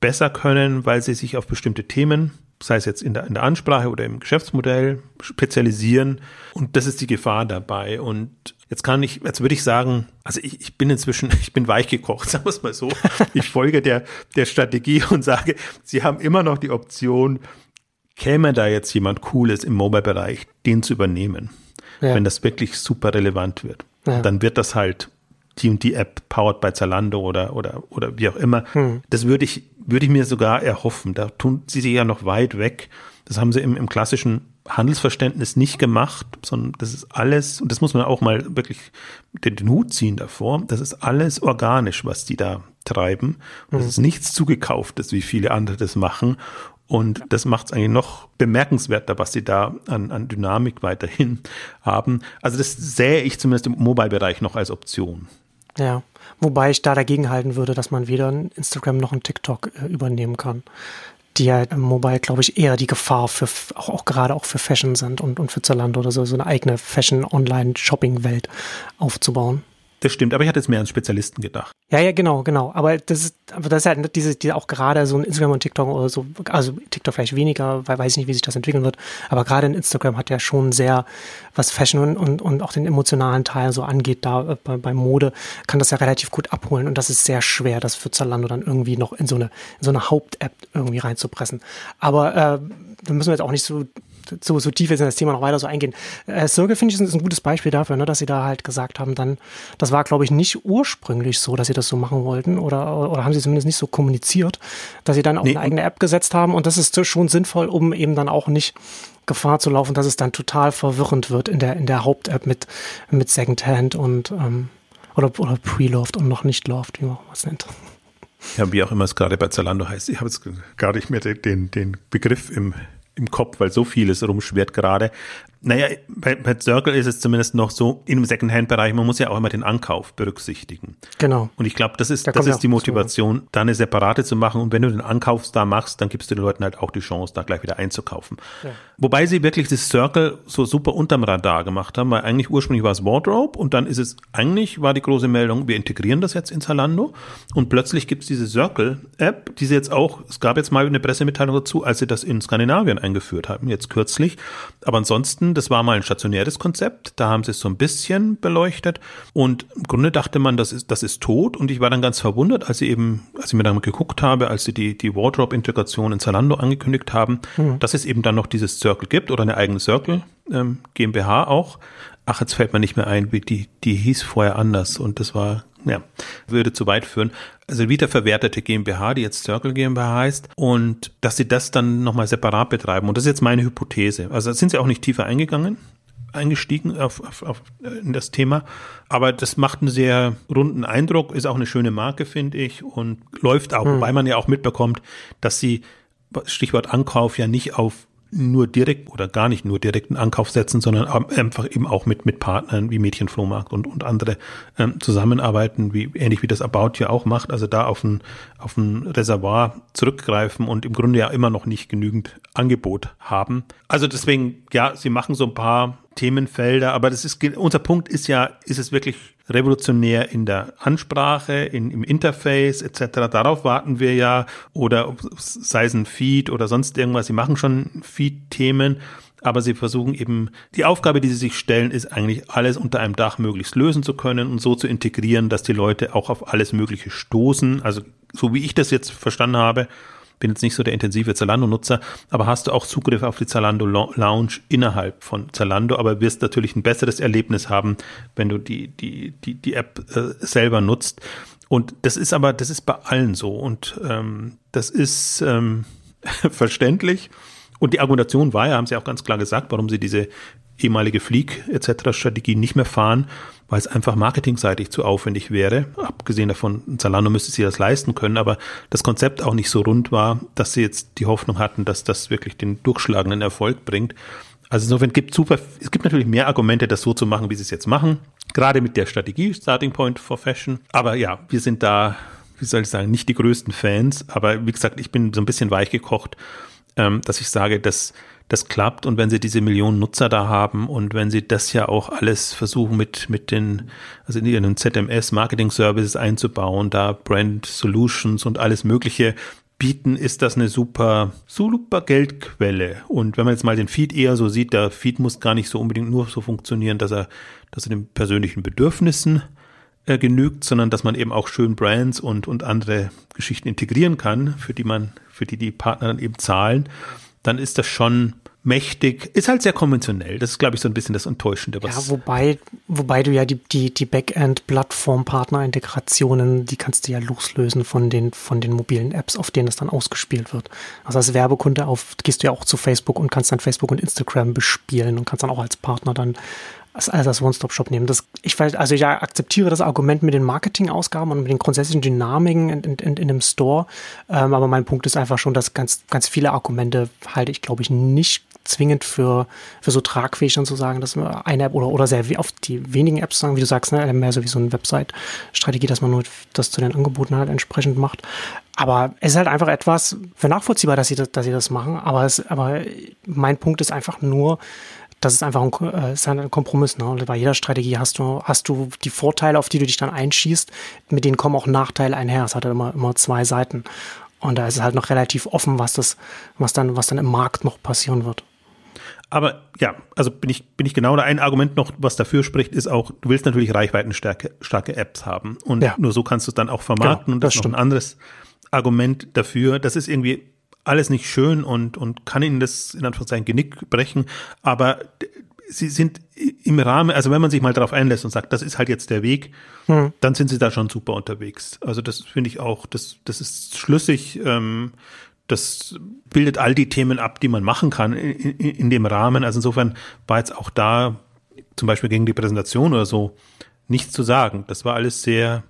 besser können, weil sie sich auf bestimmte Themen, sei es jetzt in der, in der Ansprache oder im Geschäftsmodell, spezialisieren. Und das ist die Gefahr dabei. Und Jetzt kann ich, jetzt würde ich sagen, also ich, ich bin inzwischen, ich bin weich gekocht, sagen wir es mal so. Ich folge der, der Strategie und sage, Sie haben immer noch die Option, käme da jetzt jemand Cooles im Mobile-Bereich, den zu übernehmen, ja. wenn das wirklich super relevant wird. Ja. Dann wird das halt die und die App powered by Zalando oder, oder, oder wie auch immer. Hm. Das würde ich, würde ich mir sogar erhoffen. Da tun sie sich ja noch weit weg. Das haben sie im, im klassischen Handelsverständnis nicht gemacht, sondern das ist alles, und das muss man auch mal wirklich den, den Hut ziehen davor, das ist alles organisch, was die da treiben. Und es mhm. ist nichts zugekauftes, wie viele andere das machen. Und das macht es eigentlich noch bemerkenswerter, was sie da an, an Dynamik weiterhin haben. Also das sähe ich zumindest im Mobile-Bereich noch als Option.
Ja, wobei ich da dagegen halten würde, dass man weder ein Instagram noch ein TikTok äh, übernehmen kann die ja im Mobile, glaube ich, eher die Gefahr für, auch, auch gerade auch für Fashion sind und, und für Zalando oder so, so eine eigene Fashion-Online-Shopping-Welt aufzubauen.
Das stimmt, aber ich hatte jetzt mehr an Spezialisten gedacht.
Ja, ja, genau, genau. Aber das ist, aber das ist halt diese, die auch gerade so ein Instagram und TikTok oder so, also TikTok vielleicht weniger, weil weiß ich nicht, wie sich das entwickeln wird. Aber gerade in Instagram hat ja schon sehr, was Fashion und, und auch den emotionalen Teil so angeht, da äh, bei, bei Mode, kann das ja relativ gut abholen. Und das ist sehr schwer, das für Zalando dann irgendwie noch in so eine, in so eine Haupt-App irgendwie reinzupressen. Aber äh, da müssen wir jetzt auch nicht so so, so tief jetzt in das Thema noch weiter so eingehen. Äh, Circle finde ich ist ein gutes Beispiel dafür, ne, dass sie da halt gesagt haben, dann, das war glaube ich nicht ursprünglich so, dass sie das so machen wollten oder, oder haben sie zumindest nicht so kommuniziert, dass sie dann auch nee. eine eigene App gesetzt haben und das ist schon sinnvoll, um eben dann auch nicht Gefahr zu laufen, dass es dann total verwirrend wird in der, in der Haupt-App mit, mit Secondhand und, ähm, oder, oder Pre-Loved und noch nicht Loved, wie man es nennt.
Ja, wie auch immer es gerade bei Zalando heißt. Ich habe jetzt gar nicht mehr den, den Begriff im, im Kopf, weil so vieles rumschwirrt gerade. Naja, bei, bei Circle ist es zumindest noch so, im Secondhand-Bereich, man muss ja auch immer den Ankauf berücksichtigen.
Genau.
Und ich glaube, das ist, da das ist die Motivation, so. da eine separate zu machen. Und wenn du den Ankauf da machst, dann gibst du den Leuten halt auch die Chance, da gleich wieder einzukaufen. Ja. Wobei sie wirklich das Circle so super unterm Radar gemacht haben, weil eigentlich ursprünglich war es Wardrobe und dann ist es, eigentlich war die große Meldung, wir integrieren das jetzt in Zalando und plötzlich gibt es diese Circle-App, die sie jetzt auch, es gab jetzt mal eine Pressemitteilung dazu, als sie das in Skandinavien eingeführt haben, jetzt kürzlich. Aber ansonsten das war mal ein stationäres Konzept. Da haben sie es so ein bisschen beleuchtet. Und im Grunde dachte man, das ist, das ist tot. Und ich war dann ganz verwundert, als sie eben, als ich mir dann geguckt habe, als sie die, die Wardrobe-Integration in Zalando angekündigt haben, mhm. dass es eben dann noch dieses Circle gibt oder eine eigene Circle ähm, GmbH auch. Ach, jetzt fällt mir nicht mehr ein, wie die, die hieß vorher anders. Und das war ja, würde zu weit führen. Also wiederverwertete GmbH, die jetzt Circle GmbH heißt, und dass sie das dann nochmal separat betreiben. Und das ist jetzt meine Hypothese. Also sind sie auch nicht tiefer eingegangen, eingestiegen auf, auf, auf, in das Thema. Aber das macht einen sehr runden Eindruck, ist auch eine schöne Marke, finde ich, und läuft auch, hm. weil man ja auch mitbekommt, dass sie, Stichwort Ankauf, ja nicht auf nur direkt oder gar nicht nur direkten Ankauf setzen, sondern einfach eben auch mit, mit Partnern wie Mädchenflohmarkt und, und andere ähm, zusammenarbeiten, wie, ähnlich wie das About ja auch macht, also da auf ein, auf ein Reservoir zurückgreifen und im Grunde ja immer noch nicht genügend Angebot haben. Also deswegen, ja, sie machen so ein paar Themenfelder, aber das ist, unser Punkt ist ja, ist es wirklich revolutionär in der Ansprache, in, im Interface etc. Darauf warten wir ja oder sei es ein Feed oder sonst irgendwas. Sie machen schon Feed-Themen, aber sie versuchen eben, die Aufgabe, die sie sich stellen, ist eigentlich alles unter einem Dach möglichst lösen zu können und so zu integrieren, dass die Leute auch auf alles Mögliche stoßen. Also so wie ich das jetzt verstanden habe, bin jetzt nicht so der intensive Zalando-Nutzer, aber hast du auch Zugriff auf die Zalando Lounge innerhalb von Zalando, aber wirst natürlich ein besseres Erlebnis haben, wenn du die, die, die, die App äh, selber nutzt. Und das ist aber, das ist bei allen so. Und ähm, das ist, ähm, verständlich. Und die Argumentation war ja, haben sie auch ganz klar gesagt, warum sie diese ehemalige Fleek etc. Strategie nicht mehr fahren, weil es einfach marketingseitig zu aufwendig wäre. Abgesehen davon, Zalando müsste sie das leisten können, aber das Konzept auch nicht so rund war, dass sie jetzt die Hoffnung hatten, dass das wirklich den durchschlagenden Erfolg bringt. Also insofern gibt super, es gibt natürlich mehr Argumente, das so zu machen, wie sie es jetzt machen. Gerade mit der Strategie Starting Point for Fashion. Aber ja, wir sind da, wie soll ich sagen, nicht die größten Fans. Aber wie gesagt, ich bin so ein bisschen weich gekocht, ähm, dass ich sage, dass das klappt und wenn sie diese Millionen Nutzer da haben und wenn sie das ja auch alles versuchen mit, mit den, also in ihren ZMS Marketing Services einzubauen, da Brand Solutions und alles Mögliche bieten, ist das eine super, super Geldquelle. Und wenn man jetzt mal den Feed eher so sieht, der Feed muss gar nicht so unbedingt nur so funktionieren, dass er, dass er den persönlichen Bedürfnissen äh, genügt, sondern dass man eben auch schön Brands und, und andere Geschichten integrieren kann, für die man, für die die Partner dann eben zahlen, dann ist das schon mächtig, ist halt sehr konventionell. Das ist, glaube ich, so ein bisschen das Enttäuschende.
Was ja, wobei, wobei du ja die, die, die Backend-Plattform-Partner-Integrationen, die kannst du ja loslösen von den, von den mobilen Apps, auf denen das dann ausgespielt wird. Also als Werbekunde auf, gehst du ja auch zu Facebook und kannst dann Facebook und Instagram bespielen und kannst dann auch als Partner dann als, als One-Stop-Shop nehmen. Das, ich, also ich akzeptiere das Argument mit den Marketingausgaben und mit den grundsätzlichen Dynamiken in, in, in, in dem Store. Ähm, aber mein Punkt ist einfach schon, dass ganz, ganz viele Argumente halte ich, glaube ich, nicht zwingend für, für so tragfähig dann zu sagen, dass eine App oder, oder sehr auf die wenigen Apps sagen, wie du sagst, ne, mehr so wie so eine Website-Strategie, dass man nur das zu den Angeboten halt entsprechend macht. Aber es ist halt einfach etwas für nachvollziehbar, dass sie das, dass sie das machen. Aber, es, aber mein Punkt ist einfach nur, das ist einfach ein, äh, ist ein Kompromiss. Ne? Bei jeder Strategie hast du, hast du die Vorteile, auf die du dich dann einschießt, mit denen kommen auch Nachteile einher. Es hat halt immer, immer zwei Seiten. Und da ist es halt noch relativ offen, was das, was dann, was dann im Markt noch passieren wird.
Aber ja, also bin ich, bin ich genau da. Ein Argument noch, was dafür spricht, ist auch, du willst natürlich reichweitenstarke starke Apps haben. Und ja. nur so kannst du es dann auch vermarkten. Genau, und das, das ist noch ein anderes Argument dafür. Das ist irgendwie alles nicht schön und, und kann ihnen das in Anführungszeichen Genick brechen. Aber sie sind im Rahmen, also wenn man sich mal darauf einlässt und sagt, das ist halt jetzt der Weg, hm. dann sind sie da schon super unterwegs. Also das finde ich auch, das, das ist schlüssig. Ähm, das bildet all die Themen ab, die man machen kann in, in, in, dem Rahmen. Also insofern war jetzt auch da zum Beispiel gegen die Präsentation oder so nichts zu sagen. Das war alles sehr,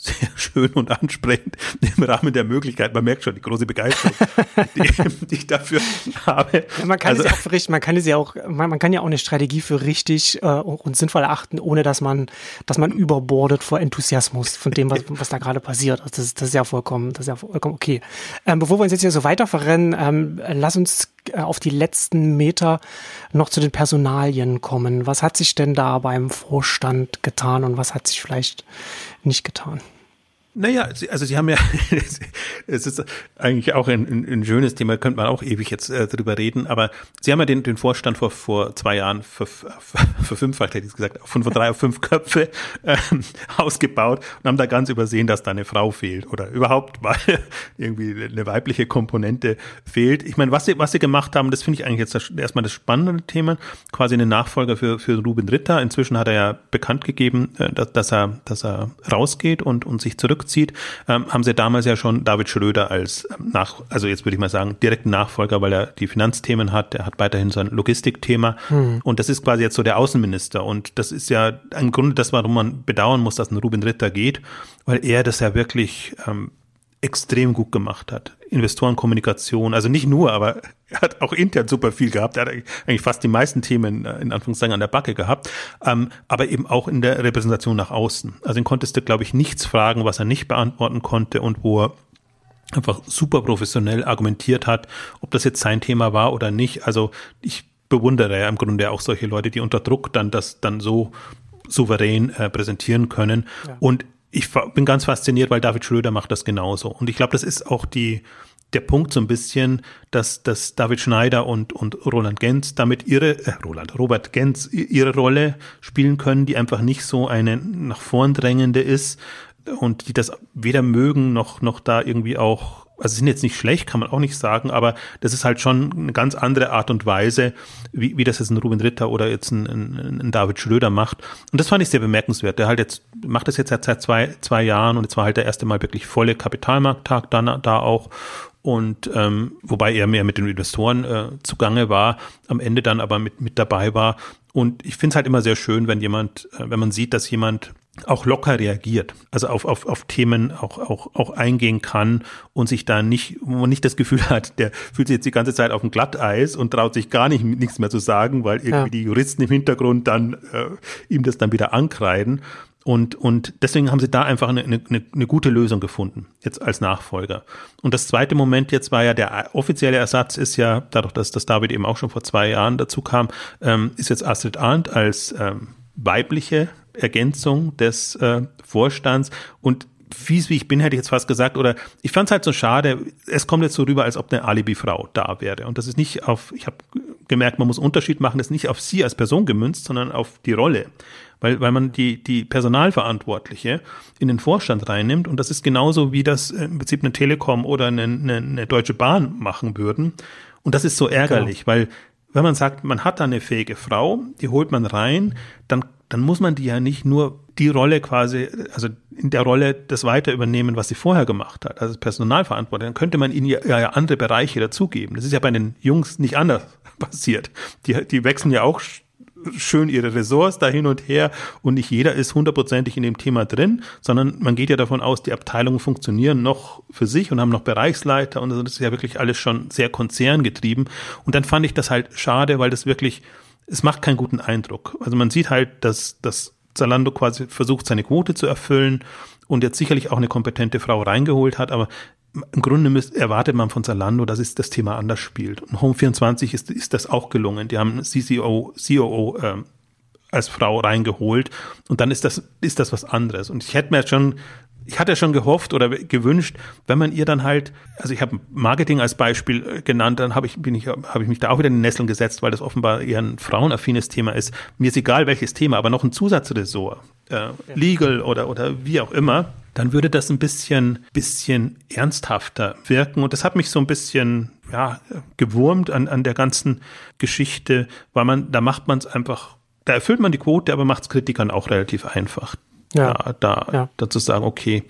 sehr schön und ansprechend im Rahmen der Möglichkeit. Man merkt schon die große Begeisterung, die, die ich dafür habe.
Ja, man kann also, es ja auch richtig, man kann es ja auch, man, man, kann ja auch eine Strategie für richtig äh, und sinnvoll erachten, ohne dass man, dass man überbordet vor Enthusiasmus von dem, was, was da gerade passiert. Also das, das ist ja vollkommen, das ist ja vollkommen okay. Ähm, bevor wir uns jetzt hier so weiter verrennen, ähm, lass uns äh, auf die letzten Meter noch zu den Personalien kommen. Was hat sich denn da beim Vorstand getan und was hat sich vielleicht nicht getan?
Naja, also Sie haben ja, es ist eigentlich auch ein, ein, ein, schönes Thema, könnte man auch ewig jetzt äh, drüber reden, aber Sie haben ja den, den Vorstand vor, vor zwei Jahren fünf, hätte ich gesagt, von, von drei auf fünf Köpfe äh, ausgebaut und haben da ganz übersehen, dass da eine Frau fehlt oder überhaupt mal irgendwie eine weibliche Komponente fehlt. Ich meine, was Sie, was Sie gemacht haben, das finde ich eigentlich jetzt das, erstmal das spannende Thema, quasi eine Nachfolger für, für Ruben Ritter. Inzwischen hat er ja bekannt gegeben, äh, dass, dass, er, dass er rausgeht und, und sich zurück zurückzieht, ähm, haben sie damals ja schon David Schröder als ähm, nach, also jetzt würde ich mal sagen, direkten Nachfolger, weil er die Finanzthemen hat, er hat weiterhin so ein Logistikthema. Hm. und das ist quasi jetzt so der Außenminister. Und das ist ja im Grunde das, warum man bedauern muss, dass ein Ruben Ritter geht, weil er das ja wirklich ähm, extrem gut gemacht hat. Investorenkommunikation, also nicht nur, aber er hat auch intern super viel gehabt. Er hat eigentlich fast die meisten Themen äh, in Anführungszeichen an der Backe gehabt, ähm, aber eben auch in der Repräsentation nach außen. Also ihn konntest du, glaube ich, nichts fragen, was er nicht beantworten konnte und wo er einfach super professionell argumentiert hat, ob das jetzt sein Thema war oder nicht. Also ich bewundere ja im Grunde auch solche Leute, die unter Druck dann das dann so souverän äh, präsentieren können. Ja. Und ich bin ganz fasziniert, weil David Schröder macht das genauso. Und ich glaube, das ist auch die, der Punkt so ein bisschen, dass, dass David Schneider und, und Roland Gens damit ihre, äh, Roland, Robert Gens ihre Rolle spielen können, die einfach nicht so eine nach vorn drängende ist und die das weder mögen noch, noch da irgendwie auch also sind jetzt nicht schlecht, kann man auch nicht sagen, aber das ist halt schon eine ganz andere Art und Weise, wie, wie das jetzt ein Ruben Ritter oder jetzt ein, ein, ein David Schröder macht. Und das fand ich sehr bemerkenswert. Der halt jetzt, macht das jetzt seit zwei, zwei Jahren und jetzt war halt der erste Mal wirklich volle Kapitalmarkttag dann da auch und ähm, wobei er mehr mit den Investoren äh, zugange war, am Ende dann aber mit, mit dabei war. Und ich finde es halt immer sehr schön, wenn jemand, äh, wenn man sieht, dass jemand auch locker reagiert, also auf, auf, auf Themen auch, auch, auch eingehen kann und sich da nicht, wo man nicht das Gefühl hat, der fühlt sich jetzt die ganze Zeit auf dem Glatteis und traut sich gar nicht nichts mehr zu sagen, weil irgendwie ja. die Juristen im Hintergrund dann äh, ihm das dann wieder ankreiden. Und, und deswegen haben sie da einfach eine, eine, eine gute Lösung gefunden, jetzt als Nachfolger. Und das zweite Moment jetzt war ja, der offizielle Ersatz ist ja, dadurch, dass das David eben auch schon vor zwei Jahren dazu kam, ähm, ist jetzt Astrid Arndt als ähm, weibliche Ergänzung des äh, Vorstands. Und fies wie ich bin, hätte ich jetzt fast gesagt, oder ich fand es halt so schade, es kommt jetzt so rüber, als ob eine Alibi-Frau da wäre. Und das ist nicht auf, ich habe gemerkt, man muss Unterschied machen, das ist nicht auf sie als Person gemünzt, sondern auf die Rolle weil, weil man die, die Personalverantwortliche in den Vorstand reinnimmt und das ist genauso wie das im Prinzip eine Telekom oder eine, eine, eine Deutsche Bahn machen würden. Und das ist so ärgerlich, genau. weil wenn man sagt, man hat da eine fähige Frau, die holt man rein, dann, dann muss man die ja nicht nur die Rolle quasi, also in der Rolle das weiter übernehmen, was sie vorher gemacht hat, also Personalverantwortung, dann könnte man ihnen ja, ja andere Bereiche dazugeben. Das ist ja bei den Jungs nicht anders passiert. Die, die wechseln ja auch schön ihre Ressorts da hin und her und nicht jeder ist hundertprozentig in dem Thema drin, sondern man geht ja davon aus, die Abteilungen funktionieren noch für sich und haben noch Bereichsleiter und das ist ja wirklich alles schon sehr konzerngetrieben. Und dann fand ich das halt schade, weil das wirklich, es macht keinen guten Eindruck. Also man sieht halt, dass, dass Zalando quasi versucht, seine Quote zu erfüllen und jetzt sicherlich auch eine kompetente Frau reingeholt hat, aber im Grunde müsst, erwartet man von Zalando, dass es das Thema anders spielt. Und Home24 ist, ist das auch gelungen. Die haben CCO, COO äh, als Frau reingeholt und dann ist das, ist das was anderes. Und ich hätte mir schon, ich hatte schon gehofft oder gewünscht, wenn man ihr dann halt, also ich habe Marketing als Beispiel äh, genannt, dann habe ich, bin ich, habe ich mich da auch wieder in den Nesseln gesetzt, weil das offenbar eher ein frauenaffines Thema ist. Mir ist egal welches Thema, aber noch ein Zusatzressort, äh, Legal oder, oder wie auch immer dann würde das ein bisschen, bisschen ernsthafter wirken. Und das hat mich so ein bisschen, ja, gewurmt an, an der ganzen Geschichte, weil man, da macht man es einfach, da erfüllt man die Quote, aber macht es Kritikern auch relativ einfach. Ja, da, da, ja. dazu sagen, okay,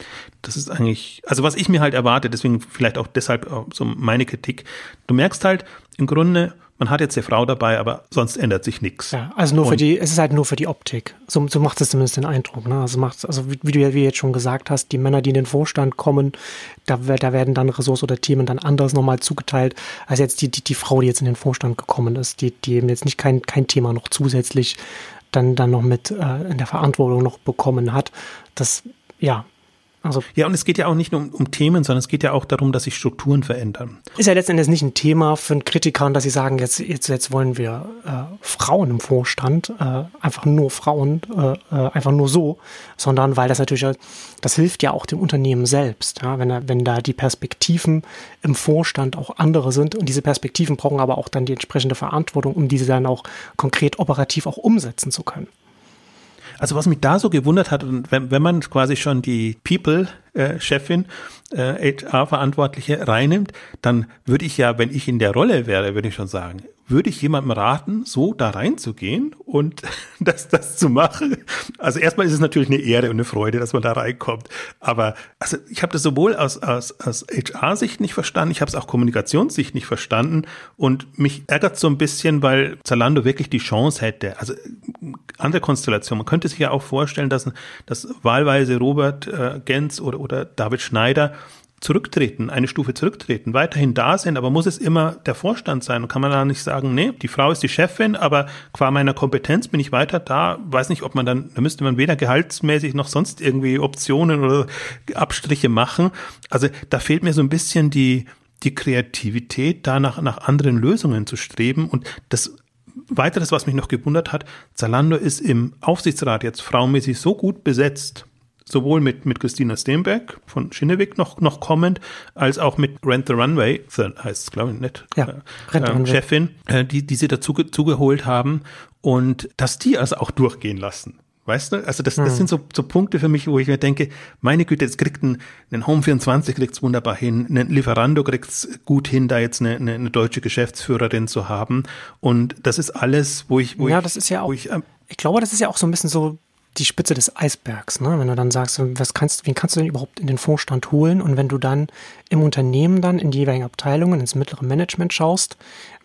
das ist eigentlich, also was ich mir halt erwarte, deswegen vielleicht auch deshalb so meine Kritik. Du merkst halt im Grunde, man hat jetzt eine Frau dabei, aber sonst ändert sich nichts.
Ja, also nur und für die, es ist halt nur für die Optik. So, so macht es zumindest den Eindruck. Ne? Also macht, also wie, wie du ja wie jetzt schon gesagt hast, die Männer, die in den Vorstand kommen, da, da werden dann Ressourcen oder Themen dann anders nochmal zugeteilt, als jetzt die, die, die Frau, die jetzt in den Vorstand gekommen ist, die, die eben jetzt nicht kein, kein Thema noch zusätzlich dann, dann noch mit äh, in der Verantwortung noch bekommen hat. Das, ja,
also ja, und es geht ja auch nicht nur um, um, Themen, sondern es geht ja auch darum, dass sich Strukturen verändern.
Ist ja letztendlich nicht ein Thema für einen Kritiker, dass sie sagen, jetzt, jetzt, jetzt wollen wir äh, Frauen im Vorstand, äh, einfach nur Frauen, äh, äh einfach nur so, sondern weil das natürlich, das hilft ja auch dem Unternehmen selbst, ja, wenn, wenn da die Perspektiven im Vorstand auch andere sind und diese Perspektiven brauchen aber auch dann die entsprechende Verantwortung, um diese dann auch konkret operativ auch umsetzen zu können.
Also was mich da so gewundert hat, wenn, wenn man quasi schon die People-Chefin, äh, HR-Verantwortliche reinnimmt, dann würde ich ja, wenn ich in der Rolle wäre, würde ich schon sagen, würde ich jemandem raten, so da reinzugehen und das, das zu machen. Also erstmal ist es natürlich eine Ehre und eine Freude, dass man da reinkommt. Aber also ich habe das sowohl aus, aus, aus HR-Sicht nicht verstanden, ich habe es auch Kommunikationssicht nicht verstanden und mich ärgert so ein bisschen, weil Zalando wirklich die Chance hätte. Also andere Konstellation. Man könnte sich ja auch vorstellen, dass, dass wahlweise Robert äh, Gens oder, oder David Schneider zurücktreten, eine Stufe zurücktreten, weiterhin da sind, aber muss es immer der Vorstand sein? Und kann man da nicht sagen, nee, die Frau ist die Chefin, aber qua meiner Kompetenz bin ich weiter da, weiß nicht, ob man dann, da müsste man weder gehaltsmäßig noch sonst irgendwie Optionen oder Abstriche machen. Also da fehlt mir so ein bisschen die, die Kreativität, da nach, nach anderen Lösungen zu streben und das Weiteres, was mich noch gewundert hat, Zalando ist im Aufsichtsrat jetzt frauenmäßig so gut besetzt, sowohl mit, mit Christina Steenberg von Schinnewig noch, noch kommend, als auch mit Rent the Runway, heißt es glaube ich nicht, ja, äh, äh, Chefin, äh, die, die sie dazu zugeholt haben und dass die also auch durchgehen lassen. Weißt du? Also das, das hm. sind so, so Punkte für mich, wo ich mir denke, meine Güte, jetzt kriegt ein, ein Home 24 kriegt's wunderbar hin, ein Lieferando kriegt's gut hin, da jetzt eine, eine, eine deutsche Geschäftsführerin zu haben. Und das ist alles, wo ich, wo
ja,
ich,
das ist ja auch, ich, ähm, ich glaube, das ist ja auch so ein bisschen so die Spitze des Eisbergs, ne? Wenn du dann sagst, was kannst, wen kannst du denn überhaupt in den Vorstand holen? Und wenn du dann im Unternehmen dann in die jeweiligen Abteilungen, ins mittlere Management schaust,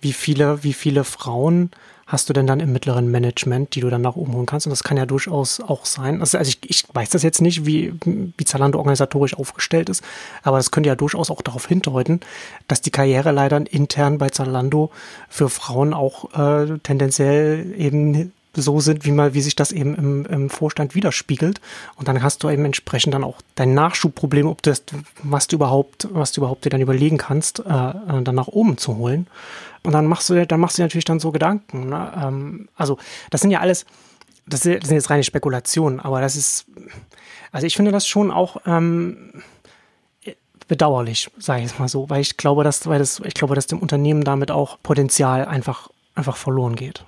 wie viele, wie viele Frauen hast du denn dann im mittleren Management, die du dann nach oben holen kannst? Und das kann ja durchaus auch sein. Also, also ich, ich weiß das jetzt nicht, wie, wie Zalando organisatorisch aufgestellt ist, aber das könnte ja durchaus auch darauf hindeuten, dass die Karriereleitern intern bei Zalando für Frauen auch äh, tendenziell eben so sind, wie mal, wie sich das eben im, im Vorstand widerspiegelt. Und dann hast du eben entsprechend dann auch dein Nachschubproblem, ob das, was du überhaupt, was du überhaupt dir dann überlegen kannst, äh, dann nach oben zu holen. Und dann machst du, dann machst du natürlich dann so Gedanken. Ne? Ähm, also das sind ja alles, das sind jetzt reine Spekulationen, aber das ist, also ich finde das schon auch ähm, bedauerlich, sage ich es mal so, weil ich glaube, dass, weil das, ich glaube, dass dem Unternehmen damit auch Potenzial einfach, einfach verloren geht.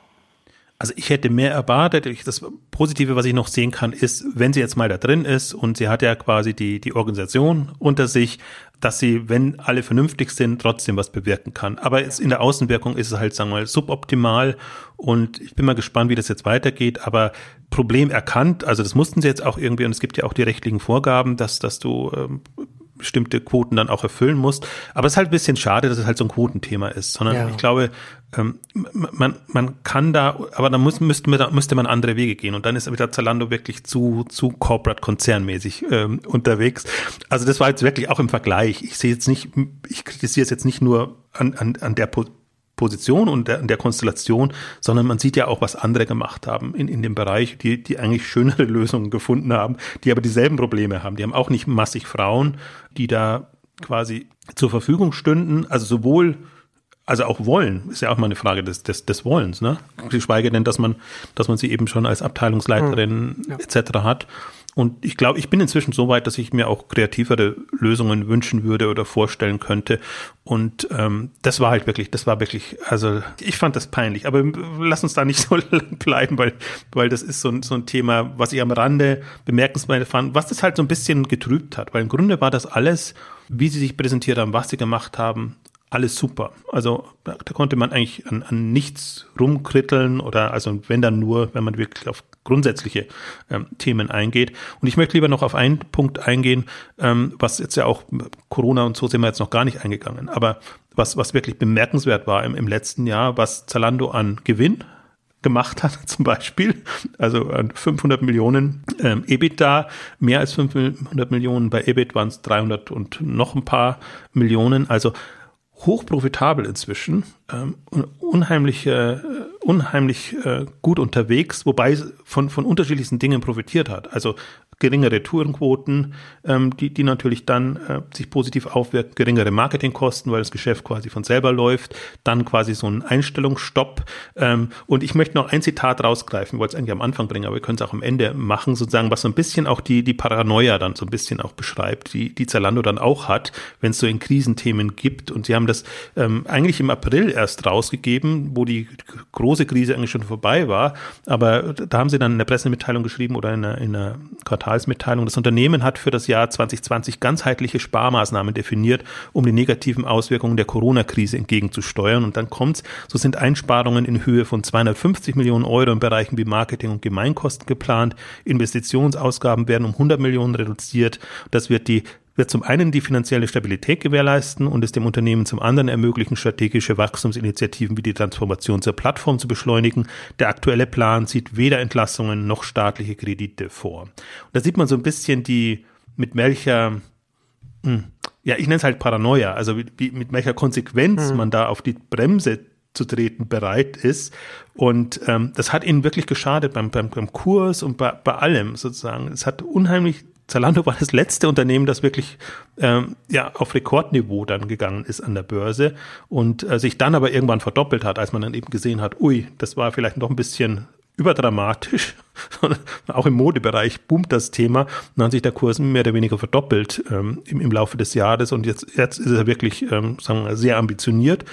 Also ich hätte mehr erwartet. Das Positive, was ich noch sehen kann, ist, wenn sie jetzt mal da drin ist und sie hat ja quasi die, die Organisation unter sich, dass sie, wenn alle vernünftig sind, trotzdem was bewirken kann. Aber jetzt in der Außenwirkung ist es halt, sagen wir mal, suboptimal und ich bin mal gespannt, wie das jetzt weitergeht. Aber Problem erkannt, also das mussten sie jetzt auch irgendwie und es gibt ja auch die rechtlichen Vorgaben, dass, dass du ähm, bestimmte Quoten dann auch erfüllen musst. Aber es ist halt ein bisschen schade, dass es halt so ein Quotenthema ist, sondern ja. ich glaube, ähm, man, man kann da, aber da muss, müsste, man, müsste man andere Wege gehen und dann ist wieder Zalando wirklich zu, zu Corporate-Konzernmäßig ähm, unterwegs. Also das war jetzt wirklich auch im Vergleich. Ich sehe jetzt nicht, ich kritisiere es jetzt nicht nur an, an, an der Position und der, der Konstellation, sondern man sieht ja auch, was andere gemacht haben in, in dem Bereich, die, die eigentlich schönere Lösungen gefunden haben, die aber dieselben Probleme haben. Die haben auch nicht massig Frauen, die da quasi zur Verfügung stünden, also sowohl also auch wollen, ist ja auch mal eine Frage des, des, des Wollens, ne? Geschweige denn, dass man, dass man sie eben schon als Abteilungsleiterin mhm. ja. etc. hat. Und ich glaube, ich bin inzwischen so weit, dass ich mir auch kreativere Lösungen wünschen würde oder vorstellen könnte. Und ähm, das war halt wirklich, das war wirklich, also ich fand das peinlich. Aber lass uns da nicht so bleiben, weil, weil das ist so, ein so ein Thema, was ich am Rande bemerkenswert fand, was das halt so ein bisschen getrübt hat. Weil im Grunde war das alles, wie sie sich präsentiert haben, was sie gemacht haben, alles super. Also da, da konnte man eigentlich an, an nichts rumkritteln oder also wenn dann nur, wenn man wirklich auf grundsätzliche ähm, Themen eingeht. Und ich möchte lieber noch auf einen Punkt eingehen, ähm, was jetzt ja auch Corona und so sind wir jetzt noch gar nicht eingegangen, aber was, was wirklich bemerkenswert war im, im letzten Jahr, was Zalando an Gewinn gemacht hat, zum Beispiel, also 500 Millionen ähm, EBITDA, mehr als 500 Millionen, bei EBIT waren es 300 und noch ein paar Millionen, also hochprofitabel inzwischen, ähm, unheimlich, äh, unheimlich äh, gut unterwegs, wobei von, von unterschiedlichsten Dingen profitiert hat. Also geringere Tourenquoten, ähm, die, die natürlich dann äh, sich positiv aufwirken, geringere Marketingkosten, weil das Geschäft quasi von selber läuft, dann quasi so ein Einstellungsstopp. Ähm, und ich möchte noch ein Zitat rausgreifen, wollte es eigentlich am Anfang bringen, aber wir können es auch am Ende machen, sozusagen, was so ein bisschen auch die, die Paranoia dann so ein bisschen auch beschreibt, die, die Zalando dann auch hat, wenn es so in Krisenthemen gibt. Und sie haben das ähm, eigentlich im April erst rausgegeben, wo die große Krise eigentlich schon vorbei war. Aber da haben sie dann in der Pressemitteilung geschrieben oder in einer, in einer Quartal Quartalsmitteilung. Das Unternehmen hat für das Jahr 2020 ganzheitliche Sparmaßnahmen definiert, um die negativen Auswirkungen der Corona-Krise entgegenzusteuern. Und dann kommt's, so sind Einsparungen in Höhe von 250 Millionen Euro in Bereichen wie Marketing und Gemeinkosten geplant. Investitionsausgaben werden um 100 Millionen reduziert. Das wird die wird zum einen die finanzielle Stabilität gewährleisten und es dem Unternehmen zum anderen ermöglichen, strategische Wachstumsinitiativen wie die Transformation zur Plattform zu beschleunigen. Der aktuelle Plan sieht weder Entlassungen noch staatliche Kredite vor. Und da sieht man so ein bisschen die, mit welcher, hm, ja, ich nenne es halt Paranoia, also wie, mit welcher Konsequenz mhm. man da auf die Bremse zu treten bereit ist. Und ähm, das hat ihnen wirklich geschadet beim, beim, beim Kurs und bei, bei allem sozusagen. Es hat unheimlich Zalando war das letzte Unternehmen, das wirklich ähm, ja auf Rekordniveau dann gegangen ist an der Börse und äh, sich dann aber irgendwann verdoppelt hat, als man dann eben gesehen hat, ui, das war vielleicht noch ein bisschen überdramatisch. auch im Modebereich boomt das Thema. Und dann hat sich der Kurs mehr oder weniger verdoppelt ähm, im, im Laufe des Jahres und jetzt, jetzt ist er wirklich, ähm, sagen wir, sehr ambitioniert.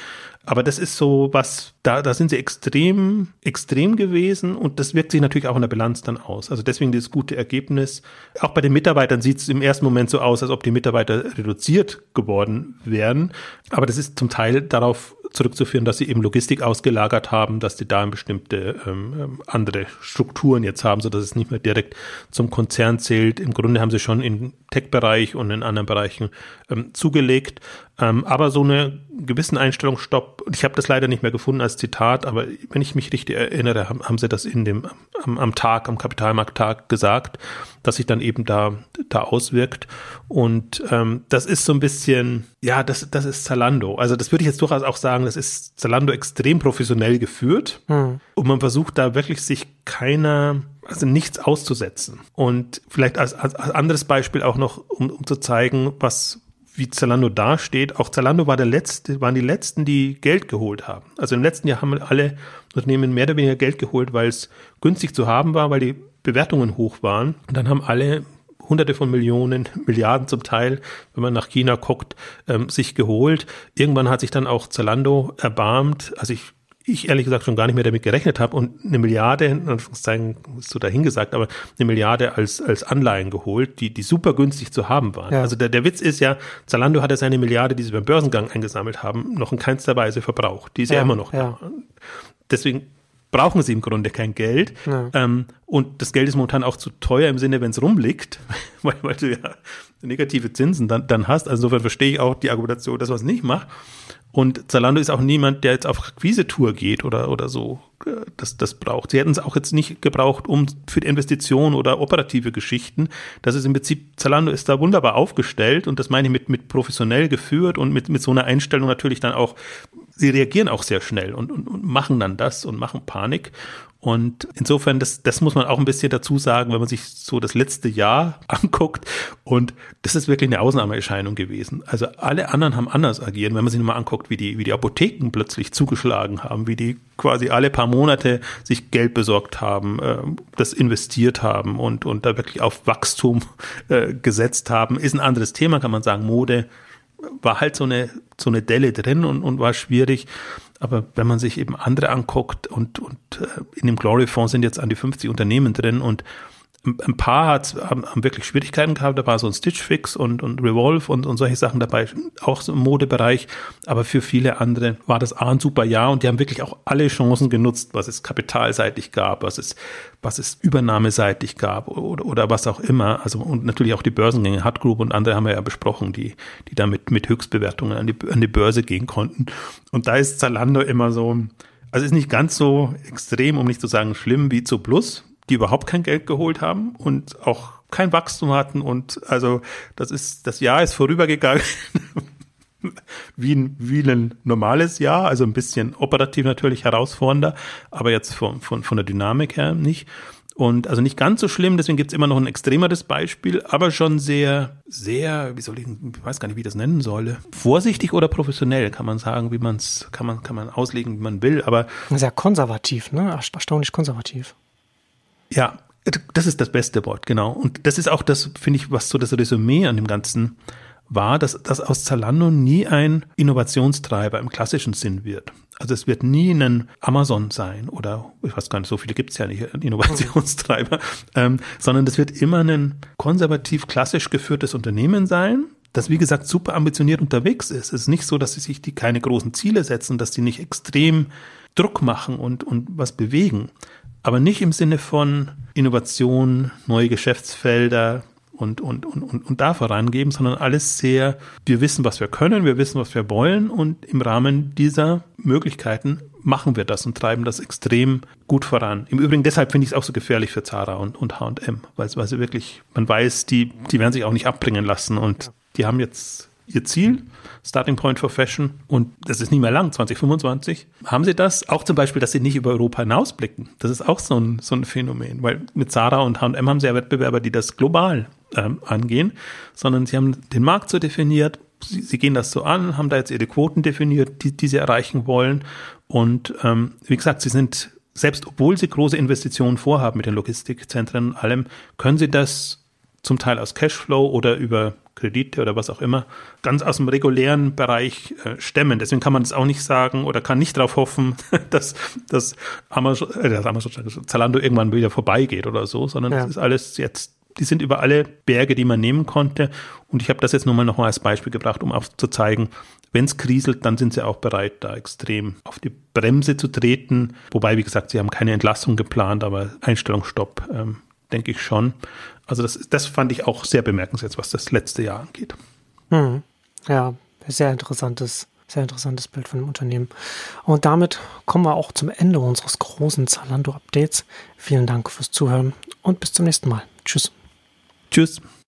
Aber das ist so was, da, da sind sie extrem, extrem gewesen und das wirkt sich natürlich auch in der Bilanz dann aus. Also deswegen dieses gute Ergebnis. Auch bei den Mitarbeitern sieht es im ersten Moment so aus, als ob die Mitarbeiter reduziert geworden wären. Aber das ist zum Teil darauf zurückzuführen, dass sie eben Logistik ausgelagert haben, dass die da bestimmte ähm, andere Strukturen jetzt haben, so dass es nicht mehr direkt zum Konzern zählt. Im Grunde haben sie schon im Tech-Bereich und in anderen Bereichen ähm, zugelegt. Ähm, aber so eine gewissen Einstellungsstopp, ich habe das leider nicht mehr gefunden als Zitat, aber wenn ich mich richtig erinnere, haben, haben sie das in dem am, am Tag, am Kapitalmarkttag gesagt, dass sich dann eben da, da auswirkt. Und ähm, das ist so ein bisschen, ja, das, das ist Zalando. Also das würde ich jetzt durchaus auch sagen, das ist Zalando extrem professionell geführt. Mhm. Und man versucht da wirklich sich keiner also nichts auszusetzen. Und vielleicht als, als, als anderes Beispiel auch noch, um, um zu zeigen, was, wie Zalando dasteht. Auch Zalando war der letzte, waren die letzten, die Geld geholt haben. Also im letzten Jahr haben alle Unternehmen mehr oder weniger Geld geholt, weil es günstig zu haben war, weil die Bewertungen hoch waren. Und dann haben alle Hunderte von Millionen, Milliarden zum Teil, wenn man nach China guckt, ähm, sich geholt. Irgendwann hat sich dann auch Zalando erbarmt. Also ich ich ehrlich gesagt schon gar nicht mehr damit gerechnet habe und eine Milliarde, in Anführungszeichen, ist so dahingesagt, aber eine Milliarde als, als Anleihen geholt, die, die super günstig zu haben waren. Ja. Also der, der Witz ist ja, Zalando hatte seine Milliarde, die sie beim Börsengang eingesammelt haben, noch in keinster Weise verbraucht. Die ist ja, ja immer noch ja. da. Deswegen brauchen sie im Grunde kein Geld. Ja. Ähm, und das Geld ist momentan auch zu teuer im Sinne, wenn es rumliegt, weil, weil du ja negative Zinsen dann, dann hast. Also insofern verstehe ich auch die Argumentation, dass man es nicht macht. Und Zalando ist auch niemand, der jetzt auf Akquise-Tour geht oder, oder so, äh, das, das braucht. Sie hätten es auch jetzt nicht gebraucht, um für die Investition oder operative Geschichten. Das ist im Prinzip, Zalando ist da wunderbar aufgestellt und das meine ich mit, mit professionell geführt und mit, mit so einer Einstellung natürlich dann auch, sie reagieren auch sehr schnell und, und, und machen dann das und machen Panik. Und insofern, das, das muss man auch ein bisschen dazu sagen, wenn man sich so das letzte Jahr anguckt. Und das ist wirklich eine Ausnahmeerscheinung gewesen. Also alle anderen haben anders agiert. Wenn man sich mal anguckt, wie die, wie die Apotheken plötzlich zugeschlagen haben, wie die quasi alle paar Monate sich Geld besorgt haben, äh, das investiert haben und, und da wirklich auf Wachstum äh, gesetzt haben, ist ein anderes Thema, kann man sagen. Mode war halt so eine, so eine Delle drin und, und war schwierig. Aber wenn man sich eben andere anguckt und, und äh, in dem Glory Fonds sind jetzt an die 50 Unternehmen drin und ein paar hat, haben, haben wirklich Schwierigkeiten gehabt. Da war so ein Stitch Fix und, und Revolve und, und solche Sachen dabei, auch so im Modebereich. Aber für viele andere war das A ein super Jahr und die haben wirklich auch alle Chancen genutzt, was es kapitalseitig gab, was es, was es übernahmeseitig gab oder, oder was auch immer. Also und natürlich auch die Börsengänge, Hut Group und andere haben wir ja besprochen, die, die damit mit Höchstbewertungen an die, an die Börse gehen konnten. Und da ist Zalando immer so, also ist nicht ganz so extrem, um nicht zu sagen schlimm wie zu Plus die überhaupt kein Geld geholt haben und auch kein Wachstum hatten und also das ist, das Jahr ist vorübergegangen. wie, ein, wie ein normales Jahr, also ein bisschen operativ natürlich herausfordernder, aber jetzt von, von, von der Dynamik her nicht. Und also nicht ganz so schlimm, deswegen gibt's immer noch ein extremeres Beispiel, aber schon sehr, sehr, wie soll ich, ich weiß gar nicht, wie ich das nennen solle. Vorsichtig oder professionell, kann man sagen, wie man es, kann man, kann man auslegen, wie man will, aber.
Sehr konservativ, ne? Erstaunlich konservativ.
Ja, das ist das beste Wort, genau. Und das ist auch das, finde ich, was so das Resümee an dem Ganzen war, dass, dass aus Zalando nie ein Innovationstreiber im klassischen Sinn wird. Also es wird nie ein Amazon sein oder ich weiß gar nicht, so viele gibt es ja nicht, ein Innovationstreiber, ähm, sondern das wird immer ein konservativ klassisch geführtes Unternehmen sein, das wie gesagt super ambitioniert unterwegs ist. Es ist nicht so, dass sie sich die keine großen Ziele setzen, dass sie nicht extrem Druck machen und, und was bewegen, aber nicht im Sinne von Innovation, neue Geschäftsfelder und, und, und, und, und da vorangeben, sondern alles sehr, wir wissen, was wir können, wir wissen, was wir wollen und im Rahmen dieser Möglichkeiten machen wir das und treiben das extrem gut voran. Im Übrigen deshalb finde ich es auch so gefährlich für Zara und, und H&M, weil, weil sie wirklich, man weiß, die, die werden sich auch nicht abbringen lassen und die haben jetzt ihr Ziel, Starting Point for Fashion, und das ist nicht mehr lang, 2025, haben sie das. Auch zum Beispiel, dass sie nicht über Europa hinausblicken. Das ist auch so ein, so ein Phänomen, weil mit Zara und H&M haben sie ja Wettbewerber, die das global ähm, angehen, sondern sie haben den Markt so definiert, sie, sie, gehen das so an, haben da jetzt ihre Quoten definiert, die, die sie erreichen wollen. Und ähm, wie gesagt, sie sind, selbst obwohl sie große Investitionen vorhaben mit den Logistikzentren und allem, können sie das zum Teil aus Cashflow oder über Kredite oder was auch immer, ganz aus dem regulären Bereich äh, stemmen. Deswegen kann man das auch nicht sagen oder kann nicht darauf hoffen, dass, dass Amazon, äh, dass Amazon, Zalando irgendwann wieder vorbeigeht oder so, sondern ja. das ist alles jetzt, die sind über alle Berge, die man nehmen konnte. Und ich habe das jetzt nur mal nochmal als Beispiel gebracht, um aufzuzeigen, wenn es kriselt, dann sind sie auch bereit, da extrem auf die Bremse zu treten. Wobei, wie gesagt, sie haben keine Entlassung geplant, aber Einstellungsstopp, ähm, denke ich schon. Also das, das fand ich auch sehr bemerkenswert, was das letzte Jahr angeht.
Hm. Ja, sehr interessantes, sehr interessantes Bild von dem Unternehmen. Und damit kommen wir auch zum Ende unseres großen Zalando-Updates. Vielen Dank fürs Zuhören und bis zum nächsten Mal. Tschüss.
Tschüss.